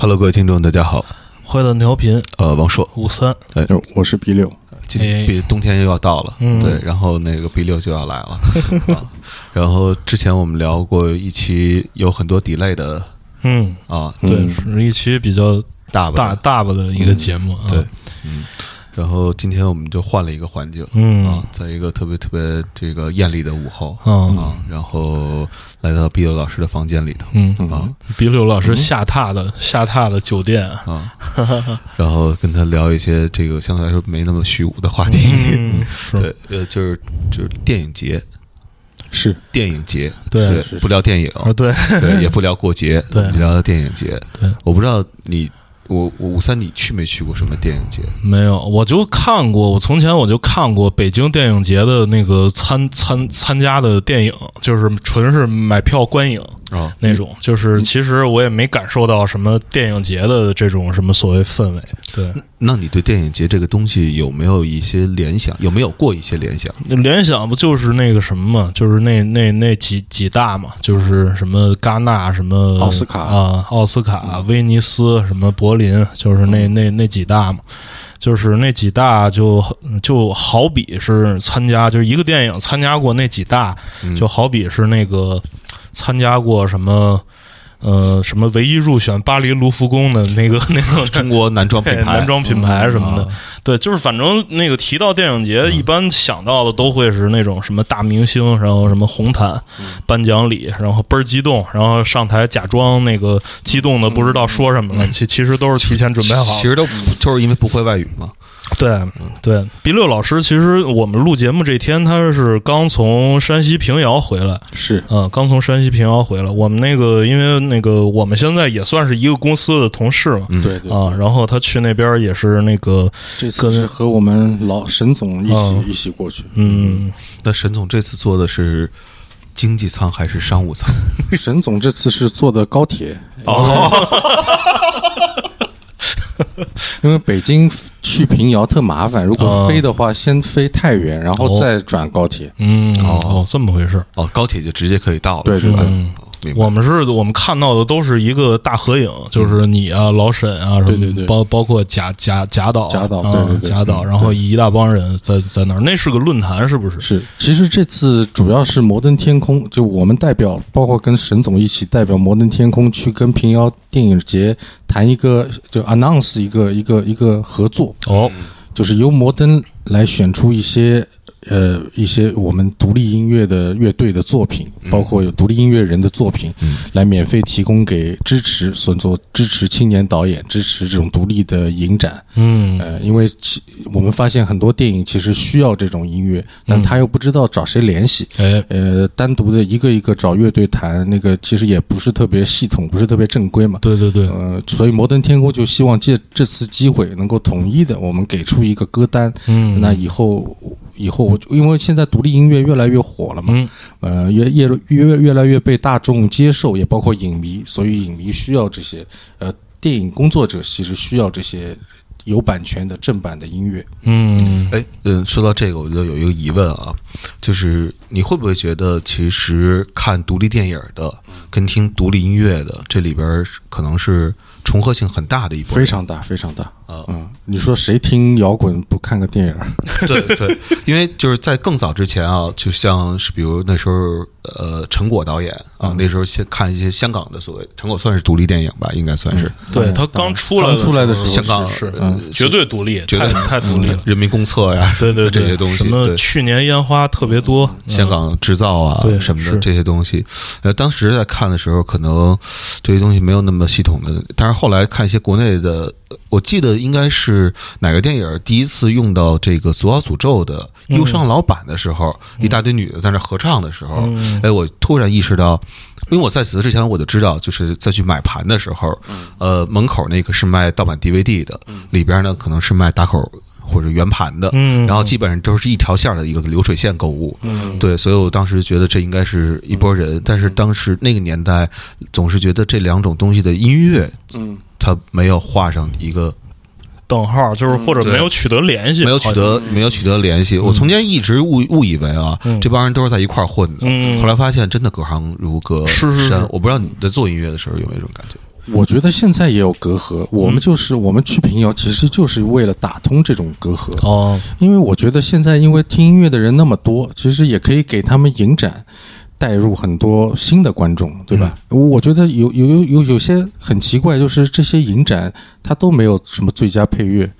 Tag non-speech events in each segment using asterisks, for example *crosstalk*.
Hello，各位听众，大家好。欢乐调频呃，王硕，五三，哎，我是 B 六，今天比冬天又要到了，嗯。对，然后那个 B 六就要来了。*laughs* 啊然后之前我们聊过一期有很多 delay 的嗯，啊，对，嗯。是一期比较大大吧？大吧的一个节目啊，对，嗯。然后今天我们就换了一个环境嗯。啊，在一个特别特别这个艳丽的午后嗯。啊，然后来到毕柳老师的房间里头嗯，啊。毕柳老师下榻的下榻的酒店，啊，然后跟他聊一些这个相对来说没那么虚无的话题。嗯，*laughs* 是，对，呃，就是就是电影节，是。电影节，对。是是是。不聊电影，啊，对，对，也不聊过节，*laughs* 对。就聊聊电影节。对，我不知道你，我我五三你去没去过什么电影节？没有，我就看过，我从前我就看过北京电影节的那个参参参加的电影，就是纯是买票观影啊，那种，就是其实我也没感受到什么电影节的这种什么所谓氛围，对。那你对电影节这个东西有没有一些联想？有没有过一些联想？联想不就是那个什么嘛，就是那那那几几大嘛，就是什么戛纳、什么奥斯卡啊、奥斯卡、威尼斯、什么柏林，就是那那那几大嘛。就是那几大就就好比是参加，就是一个电影参加过那几大，嗯就好比是那个参加过什么呃什么唯一入选巴黎卢浮宫的那个 *laughs* 那个 *laughs* 中国男装品牌，*laughs* 男装品牌什么的，啊对，就是反正那个提到电影节，一般想到的都会是那种什么大明星，然后什么红毯颁奖礼，然后倍儿激动，然后上台假装那个激动的不知道说什么了，其其实都是提前准备好的。其实都就是因为不会外语嘛。对对，毕六老师，其实我们录节目这天他是刚从山西平遥回来，是。嗯，刚从山西平遥回来。我们那个因为那个我们现在也算是一个公司的同事嘛。嗯。对对啊，然后他去那边也是那个，这次是和我们老沈总一嗯。起一起过去，嗯，那沈总这次坐的是经济舱还是商务舱？沈总这次是坐的高铁，哦，*laughs* *laughs* 因为北京去平遥特麻烦，如果哦飞的话，先飞太原，然后哦再转高铁。嗯，哦哦，这么回事儿。哦，高铁就直接可以到了，对是吧？我们是我们看到的都是一个大合影，就是你啊、老沈啊，什么对对对。包包括贾贾贾导、贾导贾导，嗯然后一大帮人在在那儿，那是个论坛，是不是？是，其实这次主要是摩登天空，就我们代表，包括跟沈总一起代表摩登天空去跟平遥电影节谈一个，就 announce 一个一个一个合作，哦，就是由摩登来选出一些呃一些我们独立音乐的乐队的作品，包括有独立音乐人的作品，嗯来免费提供给支持，所做支持青年导演，支持这种独立的影展。嗯呃，因为其我们发现很多电影其实需要这种音乐，但他又不知道找谁联系。哎，呃，单独的一个一个找乐队谈，那个其实也不是特别系统，不是特别正规嘛。对对对，呃，所以摩登天空就希望借这次机会，能够统一的我们给出一个歌单。嗯，那以后以后，我因为现在独立音乐越来越火了嘛，嗯呃，越越越越来越被大众接受，也包括影迷，所以影迷需要这些，呃，电影工作者其实需要这些有版权的正版的音乐。嗯哎，嗯，说到这个，我就有一个疑问啊，就是你会不会觉得，其实看独立电影的跟听独立音乐的，这里边儿可能是重合性很大的一波人？非常大，非常大。啊嗯，你说谁听摇滚不看个电影？*laughs* 对对，因为就是在更早之前啊，就像是比如那时候呃陈果导演啊，那时候先看一些香港的所谓陈果算是独立电影吧，应该算是。对他刚出来刚出来的时候候，香港是绝对独立，绝对太太独立了。人民公厕呀，对对对，这些东西，什么对去年烟花特别多，香港制造啊对什么的这些东西，呃，当时在看的时候，可能这些东西没有那么系统的，但是后来看一些国内的，呃我记得应该是哪个电影第一次用到这个《左小诅咒》的忧伤老板的时候，一大堆女的在那合唱的时候，嗯。哎，我突然意识到，因为我在此之前我就知道，就是再去买盘的时候，呃，门口那个是卖盗版 DVD 的，里边呢可能是卖打口。或者圆盘的，嗯。然后基本上都是一条线的一个流水线购物，嗯，对，所以我当时觉得这应该是一波人，但是当时那个年代总是觉得这两种东西的音乐，嗯，它没有画上一个等号，就是或者没有取得联系，没有取得没有取得联系。我从前一直误误以为啊，嗯这帮人都是在一块儿混的，嗯后来发现真的隔行如隔山。我不知道你在做音乐的时候有没有这种感觉？我觉得现在也有隔阂，我们就是我们去平遥，其实就是为了打通这种隔阂。哦，因为我觉得现在因为听音乐的人那么多，其实也可以给他们影展带入很多新的观众，对吧？我觉得有有有有有些很奇怪，就是这些影展它都没有什么最佳配乐，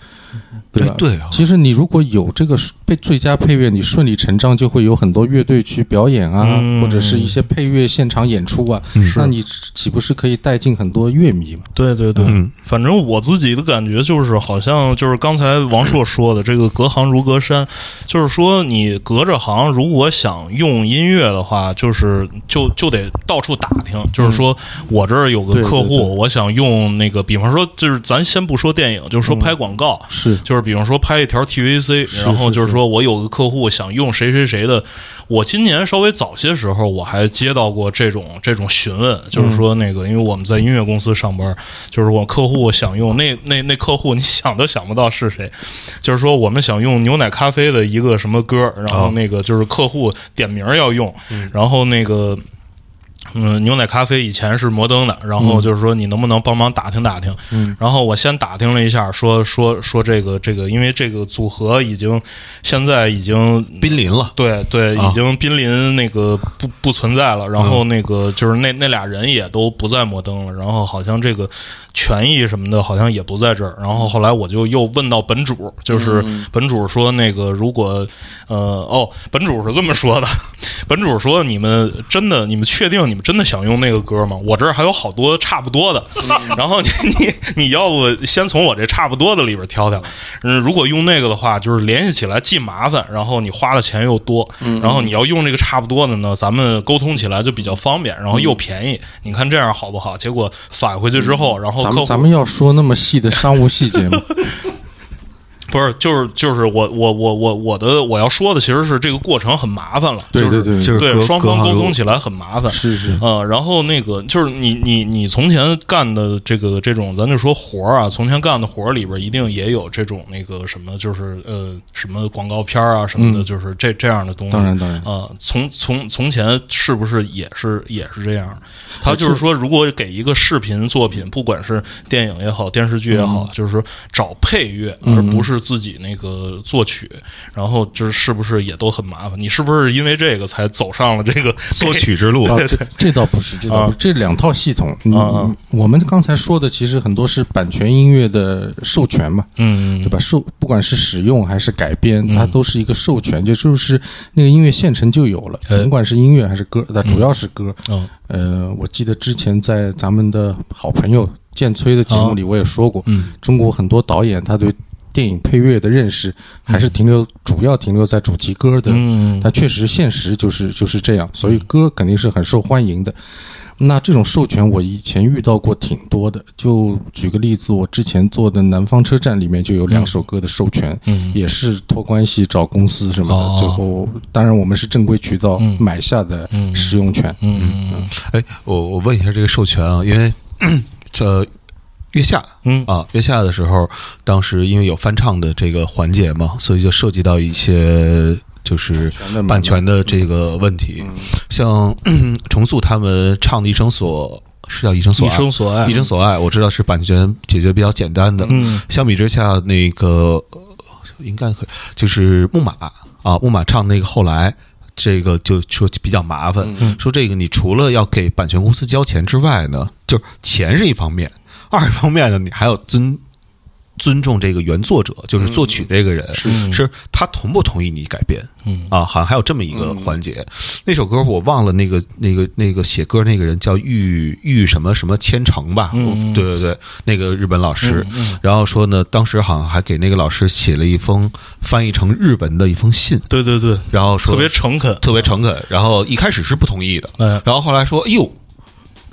对对啊。其实你如果有这个被最佳配乐，你顺理成章就会有很多乐队去表演啊，嗯。或者是一些配乐现场演出啊，嗯。那你岂不是可以带进很多乐迷嘛？对对对，嗯。反正我自己的感觉就是，好像就是刚才王硕说的，这个隔行如隔山，就是说你隔着行，如果想用音乐的话，就是就就得到处打听。就是说我这儿有个客户，对对我想用那个，比方说，就是咱先不说电影，就是说拍广告。是。就是比方说拍一条 TVC，然后就是是说我有个客户想用谁谁谁的，我今年稍微早些时候我还接到过这种这种询问，就是说那个因为我们在音乐公司上班，就是我客户想用那那那客户你想都想不到是谁，就是说我们想用牛奶咖啡的一个什么歌，然后那个就是客户点名要用，然后那个。嗯，牛奶咖啡以前是摩登的，然后就是说你能不能帮忙打听打听？嗯，然后我先打听了一下，说说说这个这个，因为这个组合已经现在已经濒临了，对对，啊已经濒临那个不不存在了。然后那个就是那那俩人也都不在摩登了，然后好像这个权益什么的，好像也不在这儿。然后后来我就又问到本主，就是本主说那个如果呃哦，本主是这么说的，*laughs* 本主说你们真的你们确定你们真的想用那个歌吗？我这儿还有好多差不多的，然后你 *laughs* 你你要不先从我这差不多的里边挑挑。嗯，如果用那个的话，就是联系起来既麻烦，然后你花的钱又多，然后你要用这个差不多的呢，咱们沟通起来就比较方便，然后又便宜。你看这样好不好？结果返回去之后，然后客户咱们咱们要说那么细的商务细节吗？*laughs* 不是就是就是我我我我我的我要说的其实是这个过程很麻烦了，就是对对对，就是对双方沟通起来很麻烦。是是，呃，然后那个就是你你你从前干的这个这种，咱就说活儿啊，从前干的活儿里边一定也有这种那个什么，就是呃什么广告片儿啊什么的，嗯就是这这样的东西。当然当然，呃，从从从前是不是也是也是这样？他就是说，如果给一个视频作品，不管是电影也好，电视剧也好，就是说找配乐，嗯而不是自己那个作曲，然后就是是不是也都很麻烦？你是不是因为这个才走上了这个 *laughs* 作曲之路？啊，这 *laughs* 这倒不是，这倒不是，这两套系统，嗯我们刚才说的其实很多是版权音乐的授权嘛，嗯对吧？授不管是使用还是改编，嗯。它都是一个授权，就就是那个音乐现成就有了，哎。甭管是音乐还是歌，它主要是歌。嗯呃，我记得之前在咱们的好朋友建崔的节目里，我也说过，嗯。中国很多导演他对电影配乐的认识还是停留，主要停留在主题歌的嗯。它确实现实就是就是这样，所以歌肯定是很受欢迎的。那这种授权我以前遇到过挺多的，就举个例子，我之前做的《南方车站》里面就有两首歌的授权，嗯。也是托关系找公司什么的，哦。最后当然我们是正规渠道嗯买下的嗯。使用权。嗯。嗯。哎，我我问一下这个授权啊，因为 *clears throat* 这月下嗯。啊，月下的时候，当时因为有翻唱的这个环节嘛，所以就涉及到一些就是版权的这个问题。像 *clears throat* 重塑他们唱的《一生所》是叫《一生所一爱》，生所爱，一生所爱，我知道是版权解决比较简单的。嗯。相比之下，那个呃应该可以，就是木马啊，木马唱那个后来。这个就说比较麻烦，嗯。说这个你除了要给版权公司交钱之外呢，就是钱是一方面，二一方面呢，你还要尊尊重这个原作者，就是作曲这个人，嗯是他同不同意你改编嗯啊？好像还有这么一个环节。那首歌我忘了，那个那个那个写歌那个人叫玉玉什么什么千城吧？嗯对对对，那个日本老师。然后说呢，当时好像还给那个老师写了一封翻译成日文的一封信，对对对，然后说特别诚恳，特别诚恳。然后一开始是不同意的，嗯然后后来说：“哎呦，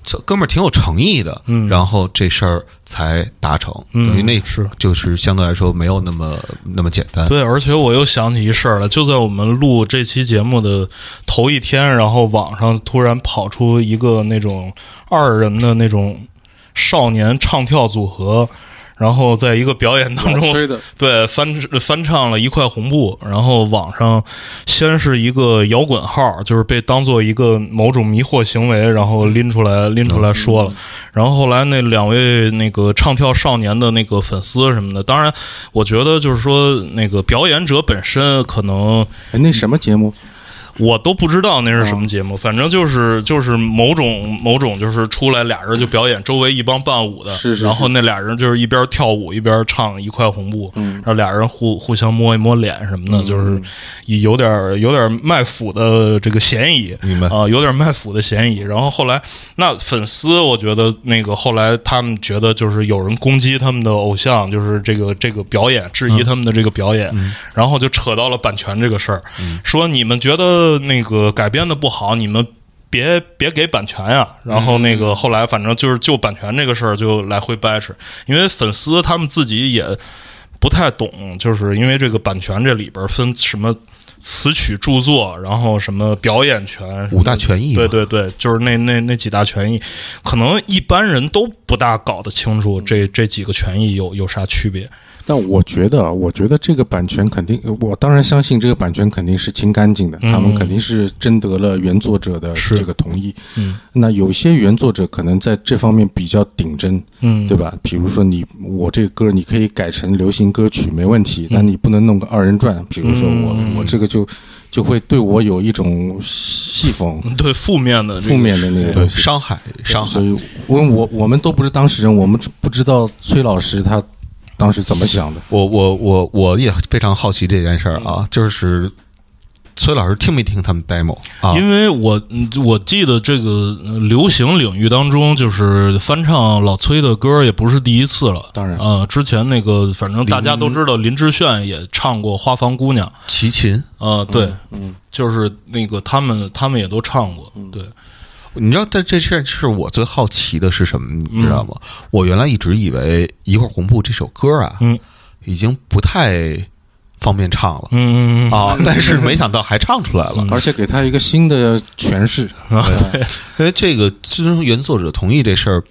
这哥们儿挺有诚意的。”嗯然后这事儿才达成，嗯等于那是就是相对来说没有那么那么简单。对，而且我又想起一事儿了，就在我们录这期节目的头一天，然后网上突然跑出一个那种二人的那种少年唱跳组合，然后在一个表演当中，*laughs* 对翻翻唱了一块红布，然后网上先是一个摇滚号，就是被当做一个某种迷惑行为，然后拎出来拎出来说了，然后后来那两位那个唱跳少年的那个粉丝什么的，当然我觉得就是说那个表演者本身可能哎，那什么节目？我都不知道那是什么节目，反正就是就是某种某种就是出来俩人就表演，周围一帮伴舞的，是是是。然后那俩人就是一边跳舞一边唱一块红布，嗯。然后俩人互互相摸一摸脸什么的，就是有点有点卖腐的这个嫌疑，明白。啊、有点卖腐的嫌疑。然后后来那粉丝，我觉得那个后来他们觉得就是有人攻击他们的偶像，就是这个这个表演，质疑他们的这个表演，然后就扯到了版权这个事儿，说你们觉得那个改编的不好，你们。别别给版权呀！然后那个后来反正就是就版权这个事儿就来回掰扯，因为粉丝他们自己也不太懂，就是因为这个版权这里边分什么词曲著作，然后什么表演权，五大权益对对对，就是那那那几大权益，可能一般人都不大搞得清楚这这几个权益有有啥区别。但我觉得，我觉得这个版权肯定，我当然相信这个版权肯定是清干净的，嗯他们肯定是征得了原作者的这个同意。嗯那有些原作者可能在这方面比较顶真，嗯，对吧？比如说你我这个歌你可以改成流行歌曲没问题，嗯但你不能弄个二人转。比如说我嗯我这个就就会对我有一种戏讽、对负面的这个负面的那个对东西。伤害伤害所。以，我我我们都不是当事人，我们不知道崔老师他当时怎么想的。我我我我也非常好奇这件事儿啊，就是崔老师听没听他们 demo 啊？因为我嗯我记得这个呃流行领域当中，就是翻唱老崔的歌也不是第一次了。当然呃，之前那个反正大家都知道，林志炫也唱过《花房姑娘》。齐秦，呃，对，嗯，就是那个他们他们也都唱过。对，你知道在这事儿是我最好奇的是什么？你知道吗？我原来一直以为《一块儿红布》这首歌啊，嗯已经不太方便唱了。嗯嗯嗯啊！但是没想到还唱出来了，而且给他一个新的诠释。对 *laughs* 因为这个最终原作者同意这事儿，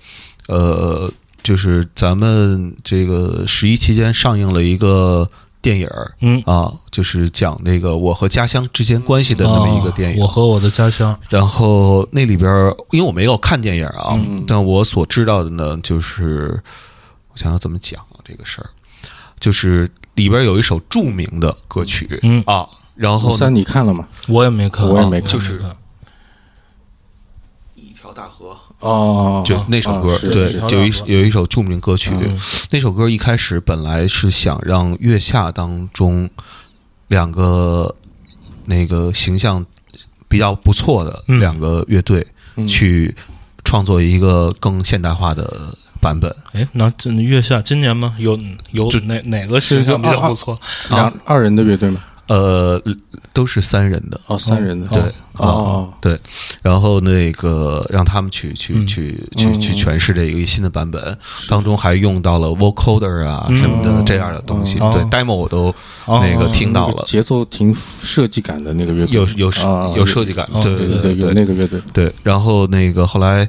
呃，就是咱们这个十一期间上映了一个电影儿嗯，啊，就是讲那个我和家乡之间关系的那么一个电影。啊我和我的家乡。然后那里边儿，因为我没有看电影啊，嗯。但我所知道的呢，就是我想要怎么讲啊这个事儿，就是里边有一首著名的歌曲，嗯。啊，然后呢三你看了吗？我也没看，我也没看。就是看一条大河，哦，就那首歌，啊对，有一有一首著名歌曲，嗯那首歌一开始本来是想让月下当中两个那个形象比较不错的嗯两个乐队嗯去创作一个更现代化的版本。哎，那这月下今年吗？有有哪哪个形象比较不错？两二人的乐队吗？呃，都是三人的，哦，三人的。对哦哦，对，然后那个让他们去去嗯去去嗯。去诠释这一个新的版本，当中还用到了 vocoder 啊嗯。什么的这样的东西。哦对，demo 我都哦那个听到了，节奏挺设计感的那个乐队，有有啊有设计感哦，对对对对，有那个乐队。对。然后那个后来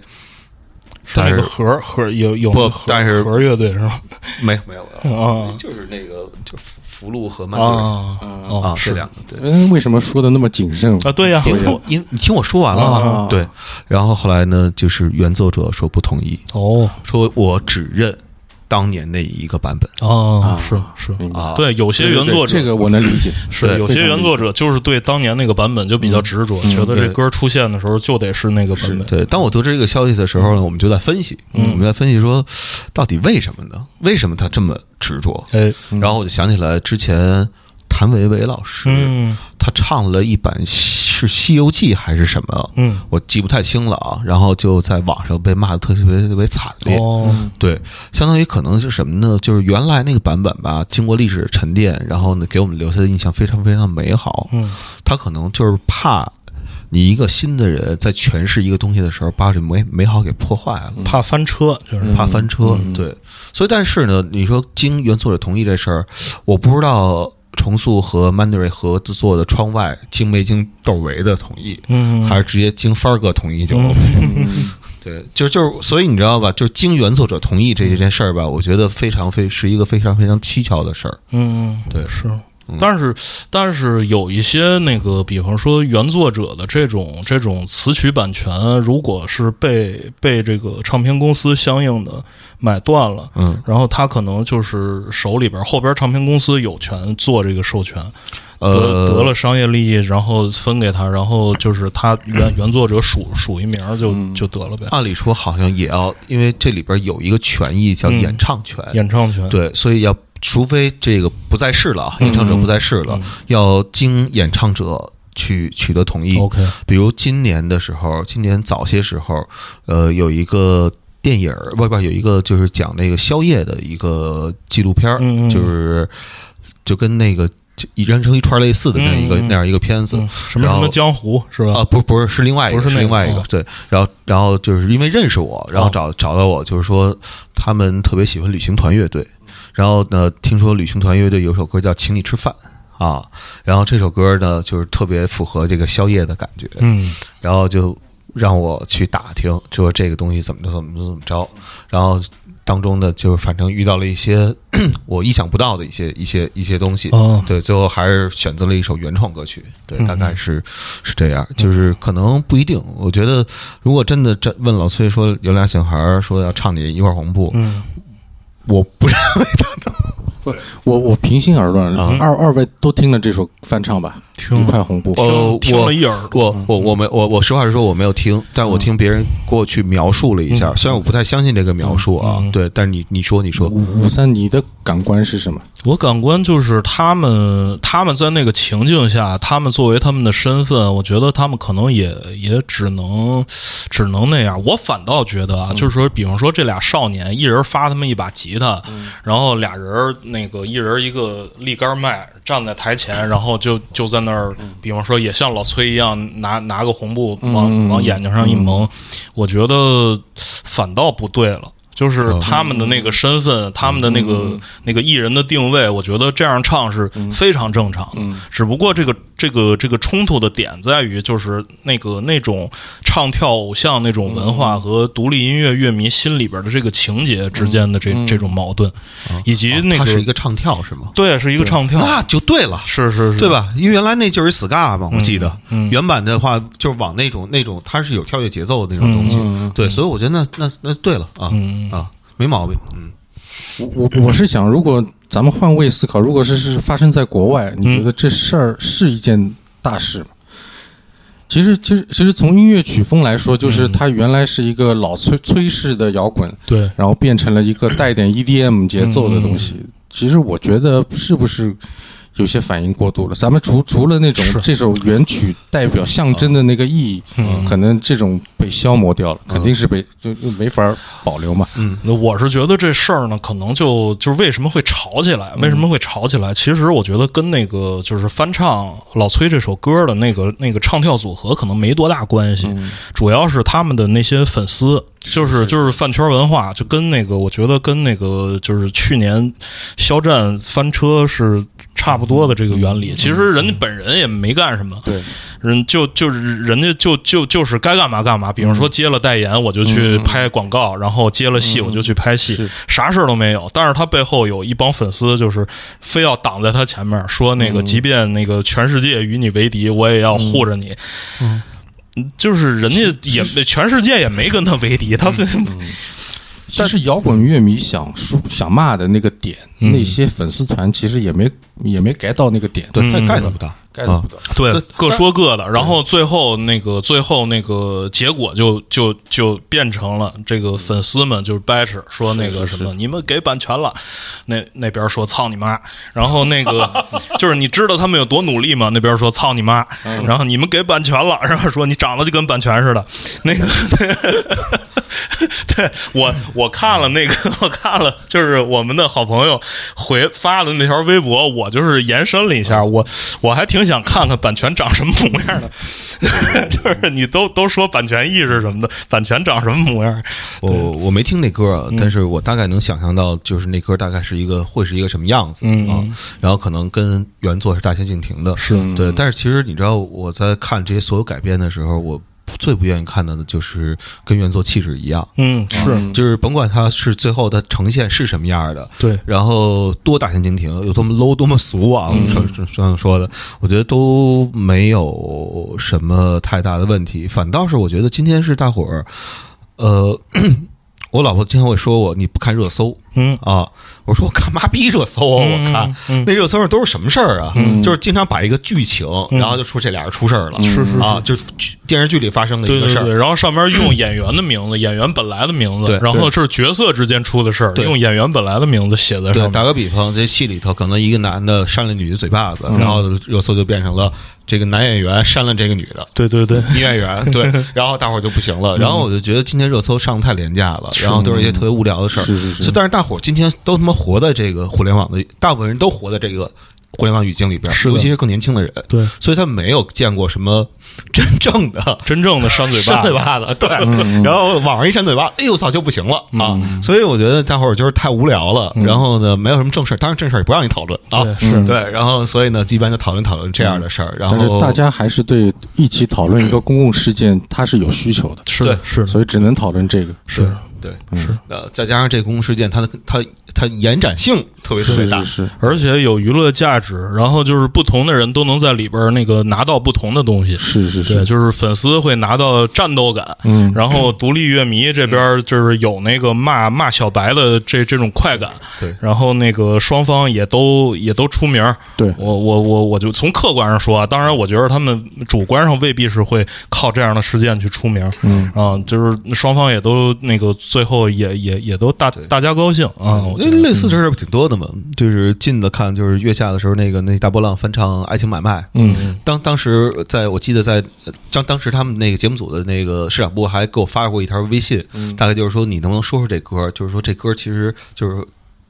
但是个盒盒有有不但是盒乐队是吧？没有没有，啊。就是那个就福福禄和曼顿啊哦啊，是两个对。嗯，为什么说的那么谨慎？啊，对呀，因为我因你听我说完了啊。嘛，对，然后后来呢，就是原作者说不同意，哦。说我只认当年那一个版本。哦啊，是是，啊，对，有些原作者这个我能理解，对是有些原作者就是对当年那个版本就比较执着，嗯觉得这歌出现的时候就得是那个版本。对，当我得知这个消息的时候呢，我们就在分析，嗯。我们在分析说，到底为什么呢？为什么他这么执着？哎，然后我就想起来之前谭维维老师，嗯。他唱了一版是《西游记》还是什么，嗯，我记不太清了啊。然后就在网上被骂的特别特别惨烈。哦，对，相当于可能是什么呢？就是原来那个版本吧，经过历史沉淀，然后呢，给我们留下的印象非常非常美好。嗯他可能就是怕你一个新的人在诠释一个东西的时候，把这美美好给破坏了。怕翻车，就是怕翻车，嗯对，所以但是呢，你说经原作者同意这事儿，我不知道重塑和 Mandarin 合作的《窗外》经没经窦唯的同意，嗯，还是直接经帆儿哥同意就 OK，、对，就就是，所以你知道吧？就是经原作者同意这件事儿吧，我觉得非常非是一个非常非常蹊跷的事儿。嗯，对是。但是，但是有一些那个，比方说原作者的这种这种词曲版权，如果是被被这个唱片公司相应的买断了，嗯，然后他可能就是手里边后边唱片公司有权做这个授权，得呃，得了商业利益，然后分给他，然后就是他原原作者署署一名儿就就得了呗，按理说好像也要，因为这里边有一个权益叫嗯。演唱权，演唱权，对，所以要除非这个不在世了啊，演唱者不在世了，要经演唱者去取得同意。，OK，比如今年的时候，今年早些时候，呃，有一个电影儿，不不，有一个就是讲那个宵夜的一个纪录片儿，嗯嗯。就是就跟那个就一人成一串类似的那样一个、那样一个片子。嗯，什么什么江湖是吧？啊，不不是，是另外一个，不是那个另外一个，哦。对，然后然后就是因为认识我，然后找、找到我，就是说他们特别喜欢旅行团乐队，然后呢，听说旅行团乐队有首歌叫《请你吃饭》啊，然后这首歌呢就是特别符合这个宵夜的感觉，嗯。然后就让我去打听，就说这个东西怎么着怎么着怎么着，然后当中呢，就是反正遇到了一些 *coughs* 我意想不到的一些一些一些东西，哦。对，最后还是选择了一首原创歌曲，对，嗯。大概是是这样，就是可能不一定，我觉得如果真的这问老崔说有俩小孩儿说要唱你一块红布，嗯我不认为他能我我平心而论，啊。二二位都听了这首翻唱吧，听一块红布。呃听听我了一耳朵，我我我没我我实话实说我没有听，但我听别人给我去描述了一下，虽然我不太相信这个描述啊，对，但是你你说你说，五五三，你的感官是什么？我感官就是他们，他们在那个情境下，他们作为他们的身份，我觉得他们可能也也只能只能那样。我反倒觉得啊，就是说，比方说这俩少年，一人发他们一把吉他，然后俩人那个一人一个立杆麦站在台前，然后就就在那儿，比方说也像老崔一样拿拿个红布往嗯往眼睛上一蒙，我觉得反倒不对了。就是他们的那个身份，他们的那个那个艺人的定位，我觉得这样唱是非常正常的。只不过这个这个这个冲突的点在于，就是那个那种唱跳偶像那种文化和独立音乐乐迷心里边的这个情节之间的这这种矛盾，以及那个它是一个唱跳是吗？对，是一个唱跳，那就对了。是是是，对？吧？因为原来那就是 ska 嘛，我记得、嗯原版的话就是往那种那种它是有跳跃节奏的那种东西，嗯对，所以我觉得那那那对了啊、嗯啊，没毛病，嗯，我我我是想，如果咱们换位思考，如果是是发生在国外，你觉得这事儿是一件大事吗？其实，其实，其实从音乐曲风来说，就是它原来是一个老崔崔式的摇滚，对，然后变成了一个带点 EDM 节奏的东西。其实我觉得是不是有些反应过度了？咱们除除了那种这首原曲代表象征的那个意义，嗯可能这种被消磨掉了，肯定是被就就没法保留嘛。那我是觉得这事儿呢，可能就就是为什么会吵起来？为什么会吵起来？其实我觉得跟那个就是翻唱老崔这首歌的那个那个唱跳组合可能没多大关系，主要是他们的那些粉丝，就是就是饭圈文化，就跟那个我觉得跟那个就是去年肖战翻车是差不多的这个原理。其实人家本人也没干什么，对，人就就是人家就就就是该干嘛干嘛，比如说接了代言，我就去拍广告，然后接了戏，我就去拍戏，啥事儿都没有。但是他背后有一帮粉丝，就是非要挡在他前面，说那个即便那个全世界与你为敌，我也要护着你。嗯，就是人家也全世界也没跟他为敌，他们其实摇滚乐迷想说想骂的那个点，嗯。那些粉丝团其实也没也没 get 到那个点，对，他 get 不到，get 不到。对对各说各的，然后最后那个最后那个结果就就就变成了这个粉丝们就是掰扯说那个什么你们给版权了，那那边说操你妈，然后那个就是你知道他们有多努力吗？那边说操你妈，然后你们给版权了，然后说你长得就跟版权似的，那个 *laughs* 对我我看了那个我看了就是我们的好朋友回发的那条微博，我就是延伸了一下，我我还挺想看看版权长什么模样的，*laughs* 就是你都都说版权意识什么的，版权长什么模样？我我没听那歌但是我大概能想象到，就是那歌大概是一个会是一个什么样子嗯啊，然后可能跟原作是大相径庭的，是。对。但是其实你知道，我在看这些所有改编的时候，我最不愿意看到的就是跟原作气质一样，嗯，是就是甭管它是最后的呈现是什么样的，对，然后多大相径庭，有多么 low 多么俗啊，我们说说说说的，我觉得都没有什么太大的问题，反倒是我觉得今天是大伙儿，呃。*clears throat* 我老婆经常会说我你不看热搜，嗯。啊，我说我干嘛逼热搜啊？我看那热搜上都是什么事儿啊？就是经常把一个剧情，然后就说这俩人出事儿了，是是啊，就是电视剧里发生的一个事儿，然后上面用演员的名字，演员本来的名字，然后是角色之间出的事儿，用演员本来的名字写在上面。打个比方，这戏里头可能一个男的扇了女的嘴巴子，然后热搜就变成了。这个男演员扇了这个女的，对对对，女演员对，*laughs* 然后大伙儿就不行了，然后我就觉得今天热搜上的太廉价了，然后都是一些特别无聊的事儿，是是是，但是大伙今天都他妈活在这个互联网的，大部分人都活在这个。互联网语境里边，尤其是更年轻的人，对，所以他没有见过什么 *laughs* 真正的、*laughs* 真正的扇嘴巴、扇嘴巴子，对。然后网上一扇嘴巴，哎呦操，就不行了啊！所以我觉得大伙儿就是太无聊了，然后呢，没有什么正事当然正事也不让你讨论啊，是。对。然后所以呢，一般就讨论讨论这样的事儿。然后大家还是对一起讨论一个公共事件，它是有需求的，是是，所以只能讨论这个，是。对，是。呃，再加上这个公共事件，它的它它延展性特别特别大，是，而且有娱乐价值。然后就是不同的人都能在里边那个拿到不同的东西，是是是，就是粉丝会拿到战斗感，嗯，然后独立乐迷这边就是有那个骂骂小白的这这种快感，对，然后那个双方也都也都出名，对我我我我就从客观上说啊，当然我觉得他们主观上未必是会靠这样的事件去出名，嗯啊，就是双方也都那个最后也也。也都大大家高兴啊！那类似这事儿挺多的嘛。就是近的看，就是月下的时候，那个那大波浪翻唱《爱情买卖》。嗯，当当时在我记得在当当时他们那个节目组的那个市场部还给我发过一条微信，大概就是说你能不能说说这歌？就是说这歌其实就是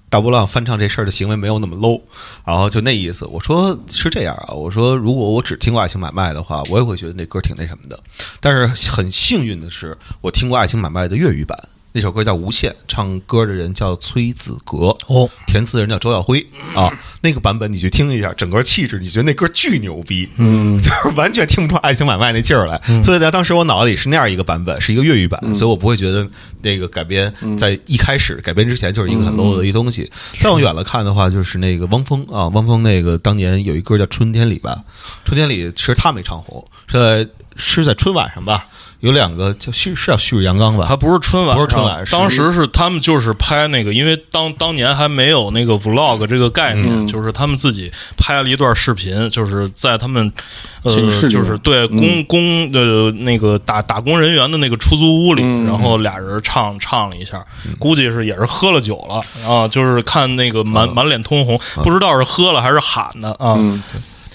大波浪翻唱这事儿的行为没有那么 low，然后就那意思。我说是这样啊，我说如果我只听过《爱情买卖》的话，我也会觉得那歌挺那什么的。但是很幸运的是，我听过《爱情买卖》的粤语版。那首歌叫《无限》，唱歌的人叫崔子格，哦，填词人叫周耀辉啊。那个版本你去听一下，整个气质，你觉得那歌巨牛逼，嗯，*laughs* 就是完全听不出爱情买卖那劲儿来。所以在当时我脑子里是那样一个版本，是一个粤语版，所以我不会觉得那个改编在一开始改编之前就是一个很 low 的一东西。再往远了看的话，就是那个汪峰啊，汪峰那个当年有一歌叫《春天里》吧，《春天里》其实他没唱红，是在是在春晚上吧。有两个叫旭是叫旭日阳刚吧？他不是春晚，不是春晚。当时是他们就是拍那个，因为当当年还没有那个 vlog 这个概念，就是他们自己拍了一段视频，就是在他们呃，就是对工工的那个打打工人员的那个出租屋里，然后俩人唱唱了一下，估计是也是喝了酒了啊，就是看那个满满脸通红，不知道是喝了还是喊的啊。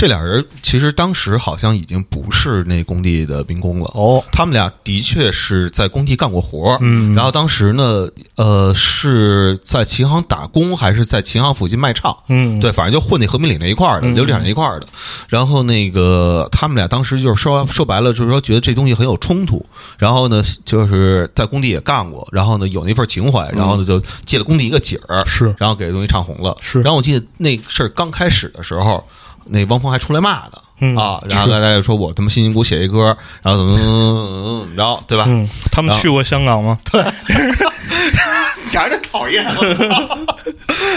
这俩人其实当时好像已经不是那工地的民工了。哦，他们俩的确是在工地干过活嗯，然后当时呢，呃，是在琴行打工还是在琴行附近卖唱，嗯，对，反正就混那和平里那一块儿的，琉璃厂那一块儿的。然后那个他们俩当时就是说说白了，就是说觉得这东西很有冲突，然后呢，就是在工地也干过，然后呢有那份情怀，然后呢就借了工地一个景儿，是，然后给东西唱红了，是。然后我记得那事儿刚开始的时候。那汪峰还出来骂呢，啊，然后大家就说我他妈辛辛苦苦写一歌，然后怎么怎么怎么着，对吧？他们去过香港吗？对，*laughs* 简直讨厌，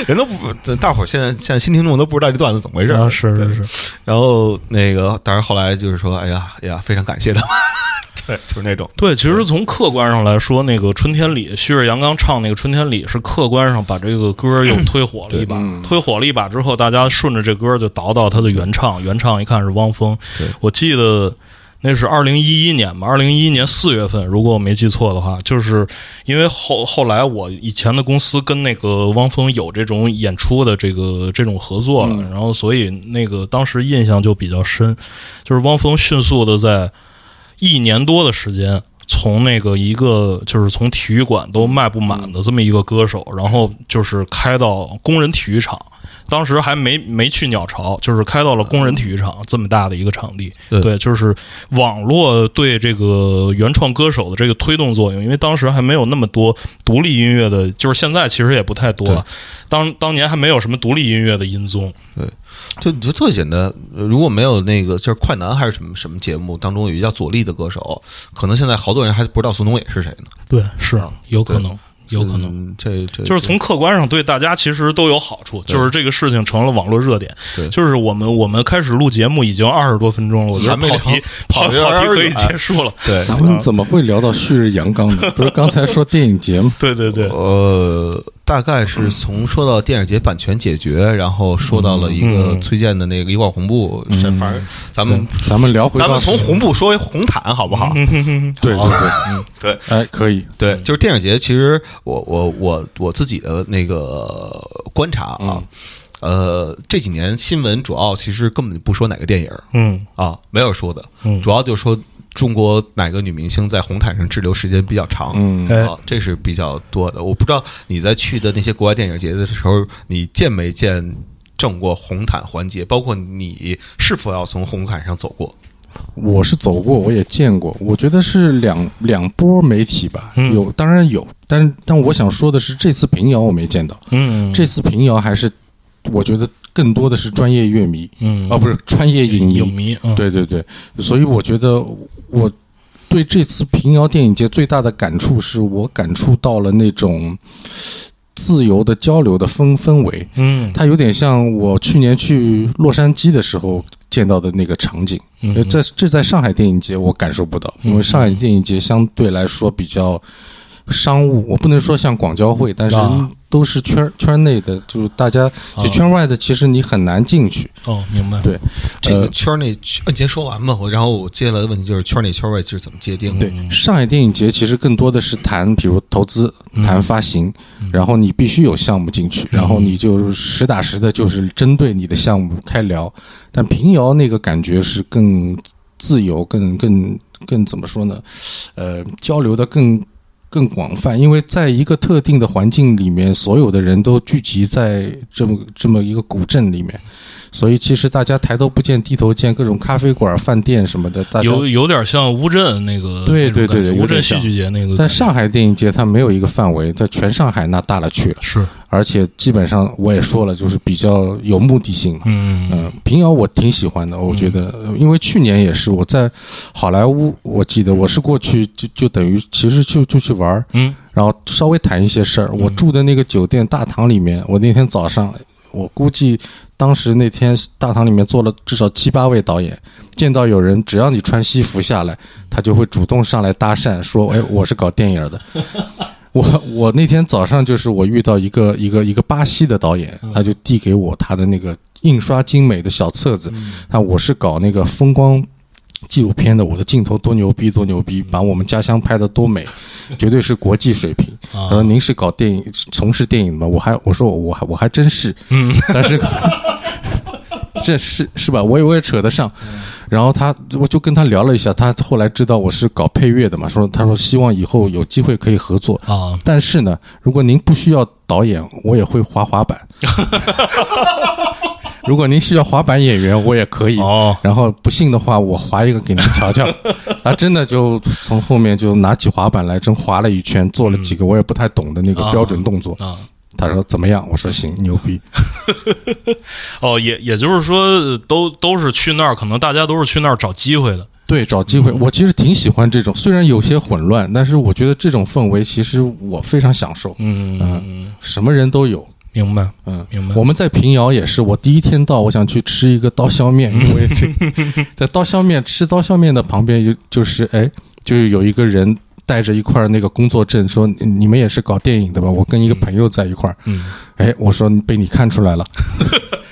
人都不，大伙儿现在现在新听众都不知道这段子怎么回事啊？是是是。然后那个，当然后来就是说，哎呀哎呀，非常感谢他们。对，就是那种。对，其实从客观上来说，那个《春天里》，旭日阳刚唱那个《春天里》，是客观上把这个歌又推火了一把。推火了一把之后，大家顺着这歌就倒到他的原唱，原唱一看是汪峰。我记得那是二零一一年吧，二零一一年四月份，如果我没记错的话，就是因为后后来我以前的公司跟那个汪峰有这种演出的这个这种合作了，然后所以那个当时印象就比较深，就是汪峰迅速的在。一年多的时间，从那个一个就是从体育馆都卖不满的这么一个歌手，然后就是开到工人体育场，当时还没没去鸟巢，就是开到了工人体育场这么大的一个场地。对对，就是网络对这个原创歌手的这个推动作用，因为当时还没有那么多独立音乐的，就是现在其实也不太多了。当当年还没有什么独立音乐的音综。对就你就特简单，呃如果没有那个就是快男还是什么什么节目当中有一个叫左立的歌手，可能现在好多人还不知道宋冬野是谁呢。对，是有可能，有可能。嗯这这就是从客观上对大家其实都有好处，就是这个事情成了网络热点。对就是我们我们开始录节目已经二十多分钟了，我觉得还没聊跑题跑跑题可以结束了。对咱们怎么会聊到旭日阳刚呢？不是刚才说电影节目？*laughs* 对对对，呃，大概是从说到电影节版权解决，然后说到了一个嗯。崔健的那个一块红布，是反正咱们咱们聊回咱们从红布说回红毯好不好？*laughs* 对对对，嗯对，哎，可以，对，就是电影节，其实我我我我自己的那个观察啊，呃，这几年新闻主要其实根本不说哪个电影嗯。啊，没有说的，嗯。主要就说中国哪个女明星在红毯上滞留时间比较长。嗯哎啊，这是比较多的。我不知道你在去的那些国外电影节的时候，你见没见证过红毯环节？包括你是否要从红毯上走过？我是走过，我也见过，我觉得是两两波媒体吧，嗯有当然有，但但我想说的是，这次平遥我没见到，嗯，这次平遥还是我觉得更多的是专业乐迷，嗯。啊，不是专业影迷，影迷，嗯。对对对，所以我觉得我对这次平遥电影节最大的感触是我感触到了那种自由的交流的氛氛围，嗯，它有点像我去年去洛杉矶的时候见到的那个场景。嗯。呃，这这在上海电影节我感受不到，因为上海电影节相对来说比较商务，我不能说像广交会，但是啊都是圈圈内的，就是大家就圈外的，其实你很难进去。哦，明白，对这个呃圈内，呃你先说完吧。我然后我接下来的问题就是圈内圈外是怎么界定的？对，上海电影节其实更多的是谈，比如投资、嗯谈发行，然后你必须有项目进去，然后你就实打实的，就是针对你的项目开聊。但平遥那个感觉是更自由，更更更怎么说呢？呃，交流的更更广泛，因为在一个特定的环境里面，所有的人都聚集在这么这么一个古镇里面。所以其实大家抬头不见低头见，各种咖啡馆、饭店什么的，大家有有点像乌镇那个，对对对那种感觉乌镇戏剧节那个但上海电影节它没有一个范围，在全上海那大了去。了，是，而且基本上我也说了，就是比较有目的性。嘛。嗯嗯，平遥我挺喜欢的，我觉得，因为去年也是我在好莱坞，我记得我是过去就就等于其实就就去玩儿，嗯。然后稍微谈一些事儿。我住的那个酒店大堂里面，我那天早上，我估计当时那天大堂里面坐了至少七八位导演，见到有人只要你穿西服下来，他就会主动上来搭讪，说：“哎，我是搞电影的。*laughs* ”我我那天早上就是我遇到一个一个一个巴西的导演，他就递给我他的那个印刷精美的小册子，那我是搞那个风光纪录片的，我的镜头多牛逼多牛逼，把我们家乡拍的多美，*laughs* 绝对是国际水平。啊他说您是搞电影从事电影的吗？我还我说我还我还真是，嗯，但是 *laughs* 这是是吧？我也我也扯得上。然后他我就跟他聊了一下，他后来知道我是搞配乐的嘛，说他说希望以后有机会可以合作。啊，但是呢，如果您不需要导演，我也会滑滑板。*laughs* *laughs* 如果您需要滑板演员，我也可以。哦，然后不信的话，我滑一个给您瞧瞧。*laughs* 他真的就从后面就拿起滑板来，真滑了一圈，做了几个我也不太懂的那个标准动作。啊。他说怎么样？我说行，牛逼。*laughs* 哦，也也就是说，都都是去那儿，可能大家都是去那儿找机会的。对，找机会，我其实挺喜欢这种，虽然有些混乱，但是我觉得这种氛围其实我非常享受。嗯嗯什么人都有，明白，嗯，明白。我们在平遥也是，我第一天到，我想去吃一个刀削面，因为这 *laughs* 在刀削面吃刀削面的旁边就就是哎，就有一个人带着一块那个工作证，说你你们也是搞电影的吧？我跟一个朋友在一块儿，嗯哎，我说被你看出来了。*laughs*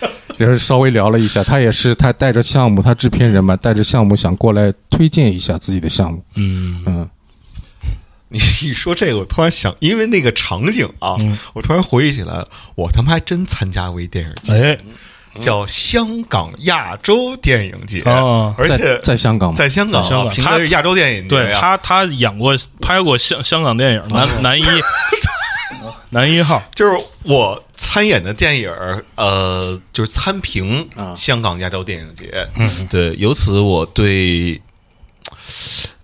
*laughs* 然后稍微聊了一下，他也是他带着项目，他制片人嘛，带着项目想过来推荐一下自己的项目。嗯嗯，你一说这个，我突然想，因为那个场景啊，嗯我突然回忆起来了，我他妈还真参加过一电影节，哎叫香港亚洲电影节，啊，而且在香港，在香港啊，在香港平时亚洲电影节对他，他演过拍过香香港电影男男一，*laughs* 男一号，就是我参演的电影儿，呃，就是参评啊香港亚洲电影节。嗯，对，由此我对，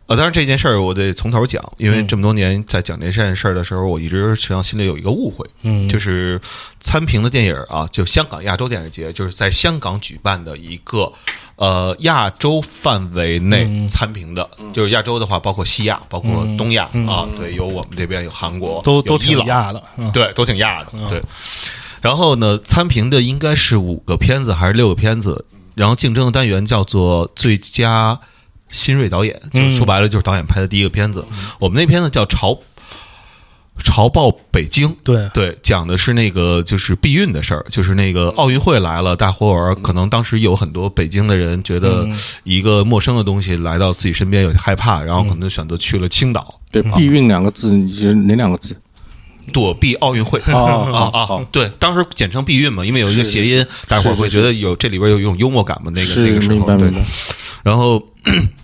呃，当然这件事儿我得从头讲，因为这么多年在讲这件事儿的时候，我一直实际上心里有一个误会，嗯。就是参评的电影儿啊，就香港亚洲电影节，就是在香港举办的一个。呃，亚洲范围内嗯。参评的，就是亚洲的话，包括西亚，包括东亚、嗯。啊，对，有我们这边有韩国，都都挺亚的，嗯。对，都挺亚的，对。然后呢，参评的应该是五个片子还是六个片子？然后竞争的单元叫做最佳新锐导演，就是说白了就是导演拍的第一个片子。我们那片子叫《潮潮爆北京》，对对，讲的是那个就是避孕的事儿，就是那个奥运会来了，大伙儿可能当时有很多北京的人觉得一个陌生的东西来到自己身边有些害怕，然后可能选择去了青岛。对，避孕两个字，你是哪两个字？躲避奥运会哦啊啊！对，当时简称避孕嘛，因为有一个谐音，大伙儿会觉得有这里边有一种幽默感嘛。那个那个时候，对。然后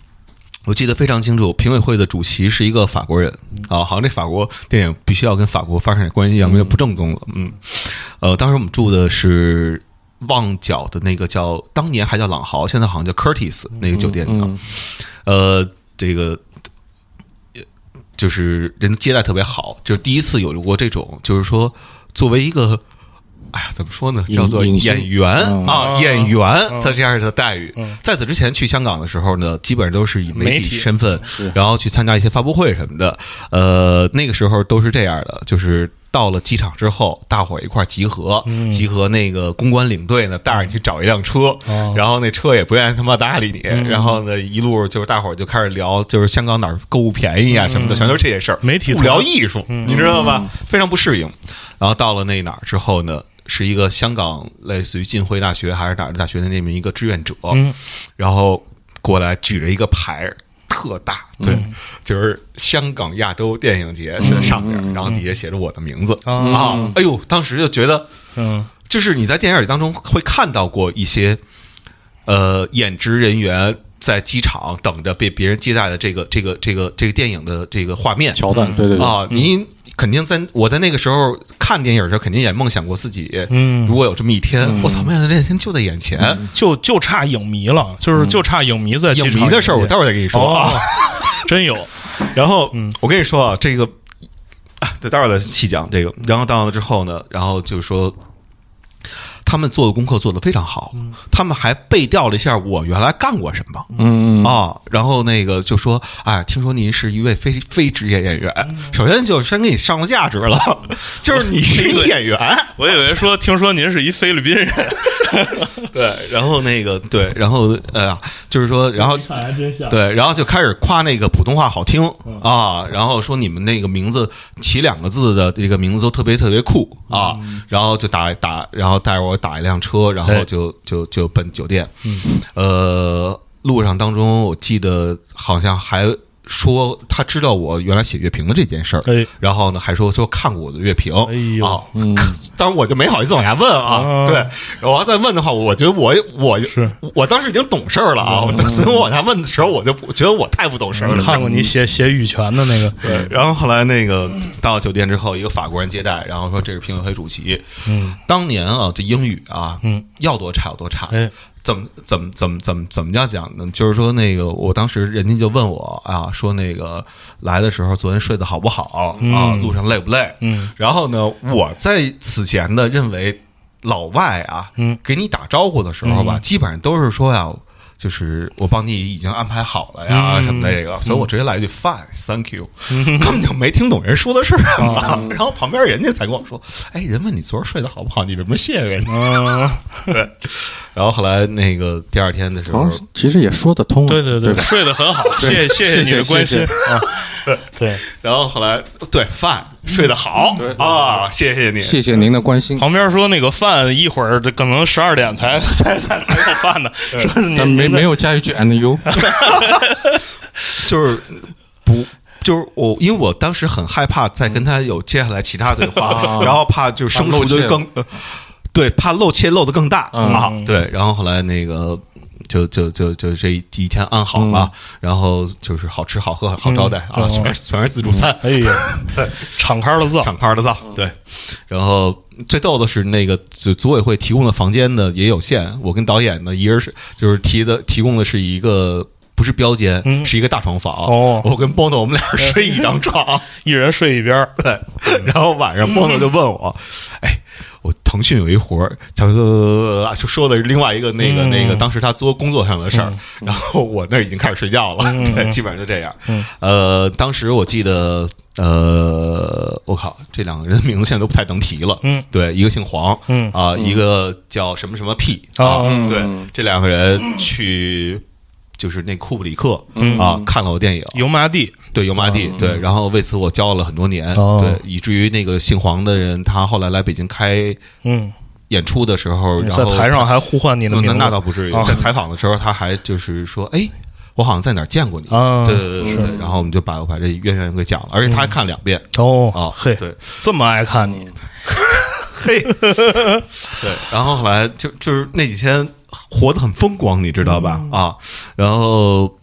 *clears throat* 我记得非常清楚，评委会的主席是一个法国人啊，好像这法国电影必须要跟法国发生点关系，要不然就不正宗了。嗯，呃，当时我们住的是旺角的那个叫当年还叫朗豪，现在好像叫 Curtis 那个酒店啊。嗯呃，这个呃就是人接待特别好，就是第一次有过这种，就是说作为一个。哎呀，怎么说呢？叫做演员嗯啊，嗯演员嗯的这样的待遇嗯。在此之前去香港的时候呢，基本上都是以媒媒体体身份，然后去参加一些发布会什么的。呃，那个时候都是这样的，就是到了机场之后，大伙儿一块儿集合，嗯集合那个公关领队呢，带着你去找一辆车，哦然后那车也不愿意他妈搭理你，嗯然后呢，一路就是大伙儿就开始聊，就是香港哪儿购物便宜啊什么的，全都是这些事儿。媒体不聊艺术，你知道吧？非常不适应。然后到了那哪儿之后呢，是一个香港类似于浸会大学还是哪儿的大学的那么一个志愿者，嗯。然后过来举着一个牌。特大，对，就是香港亚洲电影节是在上面，然后底下写着我的名字。啊啊！哎呦，当时就觉得，嗯。就是你在电影里当中会看到过一些，呃，演职人员在机场等着被别人接待的这个这个这个这个电影的这个画面。桥段，对对对，啊，你肯定在我在那个时候看电影的时候，肯定也梦想过自己，嗯。如果有这么一天，我操，没想到这一天就在眼前。就就差影迷了，就是就差影迷在影迷的事儿，我待会儿再跟你说。哦啊。*laughs* 真有，然后，我跟你说啊，这个，啊，对，待会儿再细讲这个。然后到了之后呢，然后就是说，他们做的功课做得非常好，他们还背调了一下我原来干过什么。嗯。嗯啊，然后那个就说，哎，听说您是一位非非职业演员，首先就先给你上了价值了，*laughs* 就是你是一演员，我以为说听说您是一菲律宾人，*laughs* 对，然后那个对，然后呃，就是说，然后对，然后就开始夸那个普通话好听。啊，然后说你们那个名字起两个字的这个名字都特别特别酷。啊，然后就打打，然后带着我打一辆车，然后哎。就就就奔酒店，呃，路上当中我记得好像还说他知道我原来写乐评的这件事儿，哎。然后呢还说说看过我的乐评，哎呦。啊，当然我就没好意思往下问啊，啊。对，我要再问的话，我觉得我我是。我当时已经懂事儿了啊，我所以我往下问的时候，我就觉得我太不懂事儿了。看过你写写羽泉的那个，对，然后后来那个到酒店之后，一个法国人接待，然后说这是评委会主席。嗯，当年啊，这英语啊，嗯，要多差有多差。哎，怎么怎么怎么怎么怎么叫讲呢？就是说那个，我当时人家就问我啊，说那个来的时候昨天睡得好不好啊？路上累不累？嗯，然后呢，我在此前的认为老外啊，嗯，给你打招呼的时候吧，基本上都是说呀。就是我帮你已经安排好了呀，嗯。什么的这个，所以我直接来一句 fine，thank you，*laughs* 根本就没听懂人说的是什么。然后旁边人家才跟我说，哎，人问你昨儿睡得好不好，你为什么谢谢人家？嗯，*laughs* 对，然后后来那个第二天的时候其实也说得通啊，对对对，吧？睡得很好，谢谢谢谢你的关心。啊，*laughs* 对，然后后来对饭睡得好啊，谢谢你。谢谢您的关心。旁边说那个饭一会儿这可能十二点才 *laughs* 才才才有饭呢，说是没没有加一句 and you，*laughs* 就是不。就是我，因为我当时很害怕再跟他有接下来其他对话，然后怕就生疏怕漏窃的更，呃对，怕漏切漏的更大嗯啊。对，然后后来那个就就就就这一一天安好了，然后就是好吃好喝好招待啊，嗯全是全是自助餐，哎呀，对敞开了造，敞开了造，对。然后最逗的是，那个组组委会提供的房间呢也有限，我跟导演呢一人是就是提的提供的是一个。不是标间，嗯是一个大床房。哦我跟波诺我们俩睡一张床，一人睡一边儿。*laughs* 对。然后晚上波诺就问我：“哎，我腾讯有一活儿，他说就说的是另外一个那个、嗯。那个当时他做工作上的事儿，然后我那儿已经开始睡觉了，嗯。对，*laughs* 基本上就这样。嗯。呃，当时我记得，呃，我靠，这两个人的名字现在都不太能提了。嗯。对，一个姓黄，嗯。啊、一个叫什么什么 P 啊对，这两个人去。就是那库布里克嗯。啊，看了我电影，油麻地，对油麻地，对，然后为此我骄傲了很多年，哦。对，以至于那个姓黄的人，他后来来北京开嗯，演出的时候，然后在台上还呼唤你的那名字，那倒不至于啊，在采访的时候，他还就是说，哎，我好像在哪儿见过你，啊，对对对对对，然后我们就把我把这渊源给讲了，而且他还看两遍。哦啊，嘿，对。这么爱看你，*laughs* 嘿，*laughs* 对，然后后来就就是那几天活得很风光，你知道吧？啊，然后。